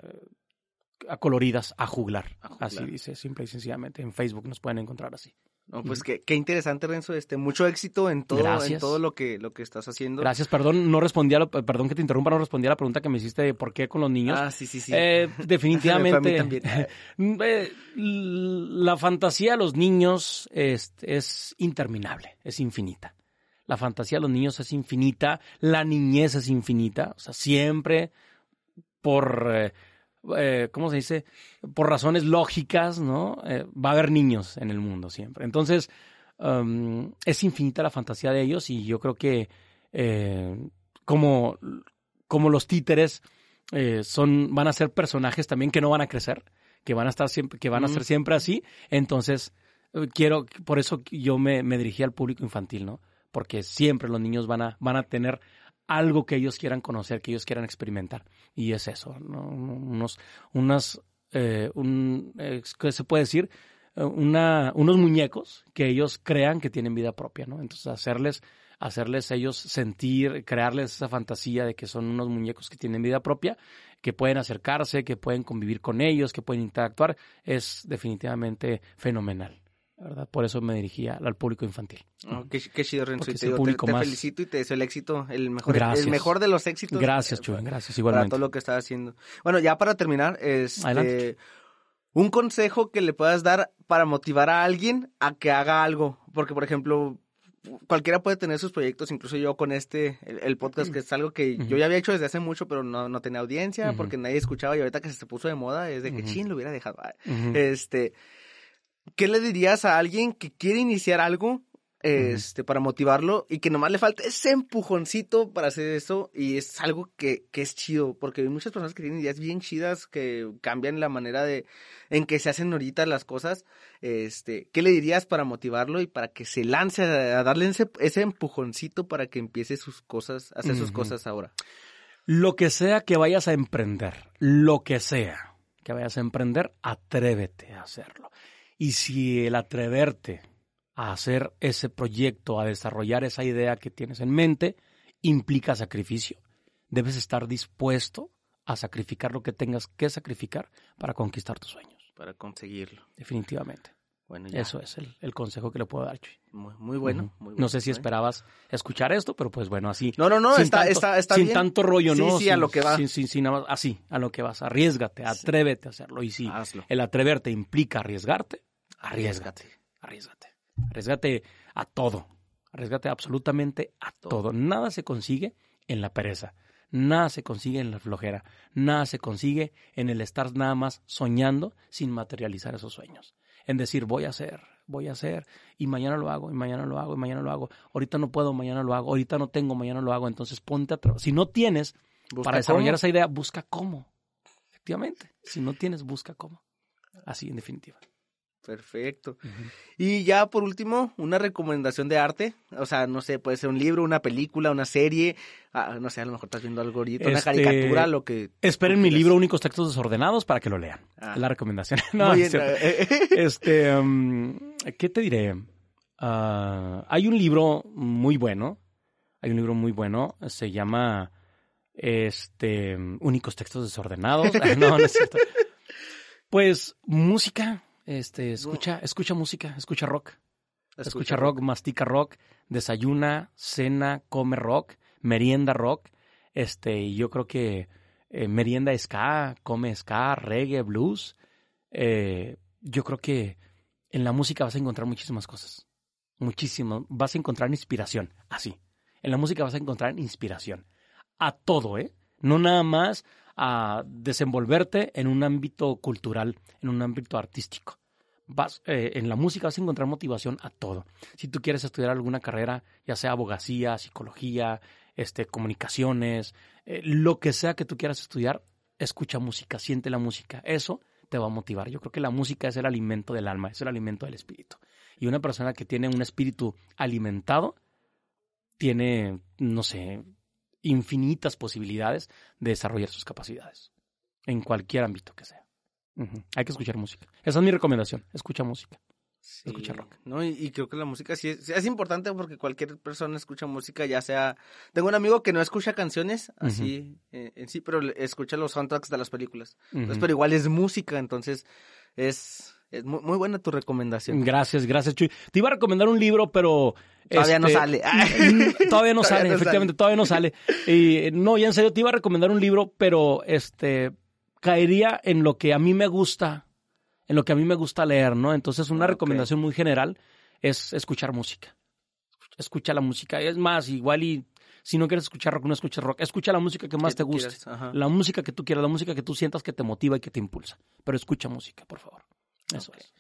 acoloridas a juglar. Así dice, simple y sencillamente. En Facebook nos pueden encontrar así. No, pues qué, qué, interesante, Renzo. Este, mucho éxito en todo, en todo lo que, lo que estás haciendo. Gracias, perdón, no respondí a perdón que te interrumpa, no respondí a la pregunta que me hiciste de por qué con los niños. Ah, sí, sí, sí. Eh, [laughs] definitivamente. [laughs] Eh, la fantasía de los niños es, es interminable, es infinita. La fantasía de los niños es infinita, la niñez es infinita, o sea, siempre por eh, eh, ¿cómo se dice? Por razones lógicas, ¿no? Eh, va a haber niños en el mundo siempre. Entonces, um, es infinita la fantasía de ellos y yo creo que eh, como, como los títeres son, van a ser personajes también que no van a crecer, que van a estar siempre, que van a ser siempre así. Entonces, quiero, por eso yo me, me dirigí al público infantil, ¿no? Porque siempre los niños van a, van a tener algo que ellos quieran conocer, que ellos quieran experimentar. Y es eso, unos, unas, eh, un, ¿qué se puede decir? Eh, una, unos muñecos que ellos crean que tienen vida propia, ¿no? Entonces hacerles, hacerles ellos sentir, crearles esa fantasía de que son unos muñecos que tienen vida propia, que pueden acercarse, que pueden convivir con ellos, que pueden interactuar, es definitivamente fenomenal. ¿Verdad? Por eso me dirigía al público infantil. Oh, qué, chido, Renzo. te, felicito y te deseo el éxito, el mejor, el mejor de los éxitos. Gracias, Chuy, gracias, igualmente. Para todo lo que estás haciendo. Bueno, ya para terminar, este, un consejo que le puedas dar para motivar a alguien a que haga algo. Porque, por ejemplo, cualquiera puede tener sus proyectos, incluso yo con este, el, podcast, que es algo que yo ya había hecho desde hace mucho, pero no, no tenía audiencia, porque nadie escuchaba, y ahorita que se puso de moda, es de que chin, lo hubiera dejado. Este, ¿qué le dirías a alguien que quiere iniciar algo este, para motivarlo y que nomás le falta ese empujoncito para hacer eso y es algo que, que es chido, porque hay muchas personas que tienen ideas bien chidas que cambian la manera de en que se hacen ahorita las cosas, este, ¿qué le dirías para motivarlo y para que se lance a, darle ese, ese, empujoncito para que empiece sus cosas, a hacer sus cosas ahora? Lo que sea que vayas a emprender, lo que sea que vayas a emprender, atrévete a hacerlo. Y si el atreverte a hacer ese proyecto, a desarrollar esa idea que tienes en mente, implica sacrificio, debes estar dispuesto a sacrificar lo que tengas que sacrificar para conquistar tus sueños. Para conseguirlo. Definitivamente. Bueno, Eso es el, consejo que le puedo dar, Chuy. Muy, bueno, No sé si esperabas escuchar esto, pero pues bueno, así. No, no, no, está, está, está, Sin tanto rollo, ¿no? Sí, sí, a lo que. Sin, sin, más, así, a lo que vas. Arriesgate, atrévete a hacerlo. Y si el atreverte implica arriesgarte, arriesgate, arriesgate. Arriesgate a todo. Arriesgate absolutamente a todo. Nada se consigue en la pereza. Nada se consigue en la flojera. Nada se consigue en el estar nada más soñando sin materializar esos sueños. En decir, voy a hacer, voy a hacer y mañana lo hago y mañana lo hago y mañana lo hago. Ahorita no puedo, mañana lo hago. Ahorita no tengo, mañana lo hago. Entonces ponte a trabajar. Si no tienes, para desarrollar esa idea, busca cómo. Efectivamente. Si no tienes, busca cómo. Así, en definitiva. Perfecto. Y ya por último, una recomendación de arte. O sea, no sé, puede ser un libro, una película, una serie. Ah, no sé, a lo mejor estás viendo algo ahorita, una este, caricatura, lo que. Esperen mi libro Únicos Textos Desordenados para que lo lean. Ah. la recomendación. [laughs] no, bien, eh, este, um, ¿qué te diré? Ah, hay un libro muy bueno. Hay un libro muy bueno. Se llama este Únicos Textos Desordenados. [laughs] no, no es cierto. [laughs] Pues música este, escucha, escucha música, escucha rock. Escucha, rock, mastica rock, desayuna, cena, come rock, merienda rock. Este, y yo creo que eh, merienda ska, come ska, reggae, blues. Eh, yo creo que en la música vas a encontrar muchísimas cosas. Muchísimo. Vas a encontrar inspiración. Así. En la música vas a encontrar inspiración. A todo, ¿eh? No nada más a desenvolverte en un ámbito cultural, en un ámbito artístico. Vas, eh, en la música vas a encontrar motivación a todo. Si tú quieres estudiar alguna carrera, ya sea abogacía, psicología, este, comunicaciones, eh, lo que sea que tú quieras estudiar, escucha música, siente la música. Eso te va a motivar. Yo creo que la música es el alimento del alma, es el alimento del espíritu. Y una persona que tiene un espíritu alimentado tiene, no sé, infinitas posibilidades de desarrollar sus capacidades, en cualquier ámbito que sea. Hay que escuchar música. Esa es mi recomendación, escucha música. escucha rock. No, y, creo que la música sí es, importante porque cualquier persona escucha música, ya sea... Tengo un amigo que no escucha canciones así eh, en sí, pero escucha los soundtracks de las películas. pero igual es música, entonces es es muy, buena tu recomendación. Gracias, gracias, Chuy. Te iba a recomendar un libro, pero... Todavía no este, sale. [laughs] todavía no sale, efectivamente, todavía no sale. Y no, ya en serio, te iba a recomendar un libro, pero este caería en lo que a mí me gusta, en lo que a mí me gusta leer, ¿no? Entonces, una recomendación muy general es escuchar música. Escucha la música. Es más, igual y si no quieres escuchar rock, no escuches rock. Escucha la música que más te guste. La música que tú quieras, la música que tú sientas que te motiva y que te impulsa. Pero escucha música, por favor. Eso es.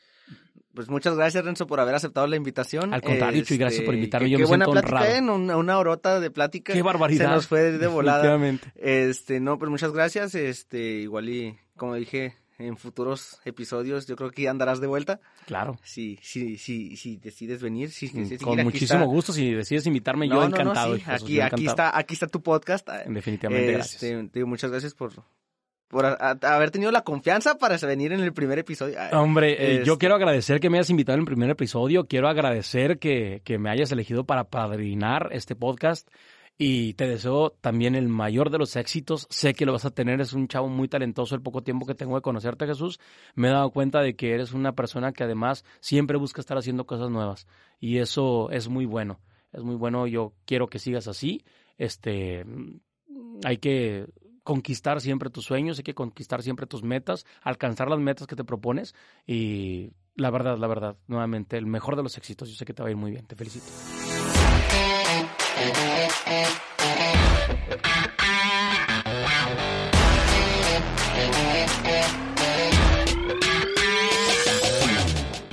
Pues muchas gracias, Renzo, por haber aceptado la invitación. Al contrario, Chuy, gracias por este, invitarme. Yo qué buena plática, ¿eh? una, una, horota de plática. Qué barbaridad. Se nos fue de volada. Este, no, pues muchas gracias. Este, igual y, como dije, en futuros episodios yo creo que andarás de vuelta. Claro. Sí, sí, sí, sí decides venir. Sí, Con muchísimo gusto, si decides invitarme, yo encantado. aquí, aquí, está, aquí está tu podcast. Definitivamente, este, gracias. Digo, muchas gracias por, por haber tenido la confianza para venir en el primer episodio. Hombre, eh, yo este quiero agradecer que me hayas invitado en el primer episodio, quiero agradecer que, que me hayas elegido para padrinar este podcast y te deseo también el mayor de los éxitos. Sé que lo vas a tener, es un chavo muy talentoso el poco tiempo que tengo de conocerte, Jesús. Me he dado cuenta de que eres una persona que además siempre busca estar haciendo cosas nuevas y eso es muy bueno. Es muy bueno, yo quiero que sigas así. Este, hay que conquistar siempre tus sueños, hay que conquistar siempre tus metas, alcanzar las metas que te propones y la verdad, la verdad, nuevamente, el mejor de los éxitos. Yo sé que te va a ir muy bien, te felicito.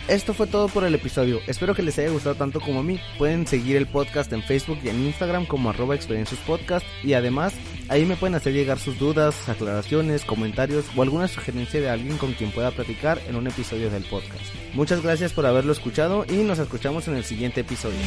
Esto fue todo por el episodio. Espero que les haya gustado tanto como a mí. Pueden seguir el podcast en Facebook y en Instagram como arroba experiencias podcast. Y además, ahí me pueden hacer llegar sus dudas, aclaraciones, comentarios o alguna sugerencia de alguien con quien pueda platicar en un episodio del podcast. Muchas gracias por haberlo escuchado y nos escuchamos en el siguiente episodio.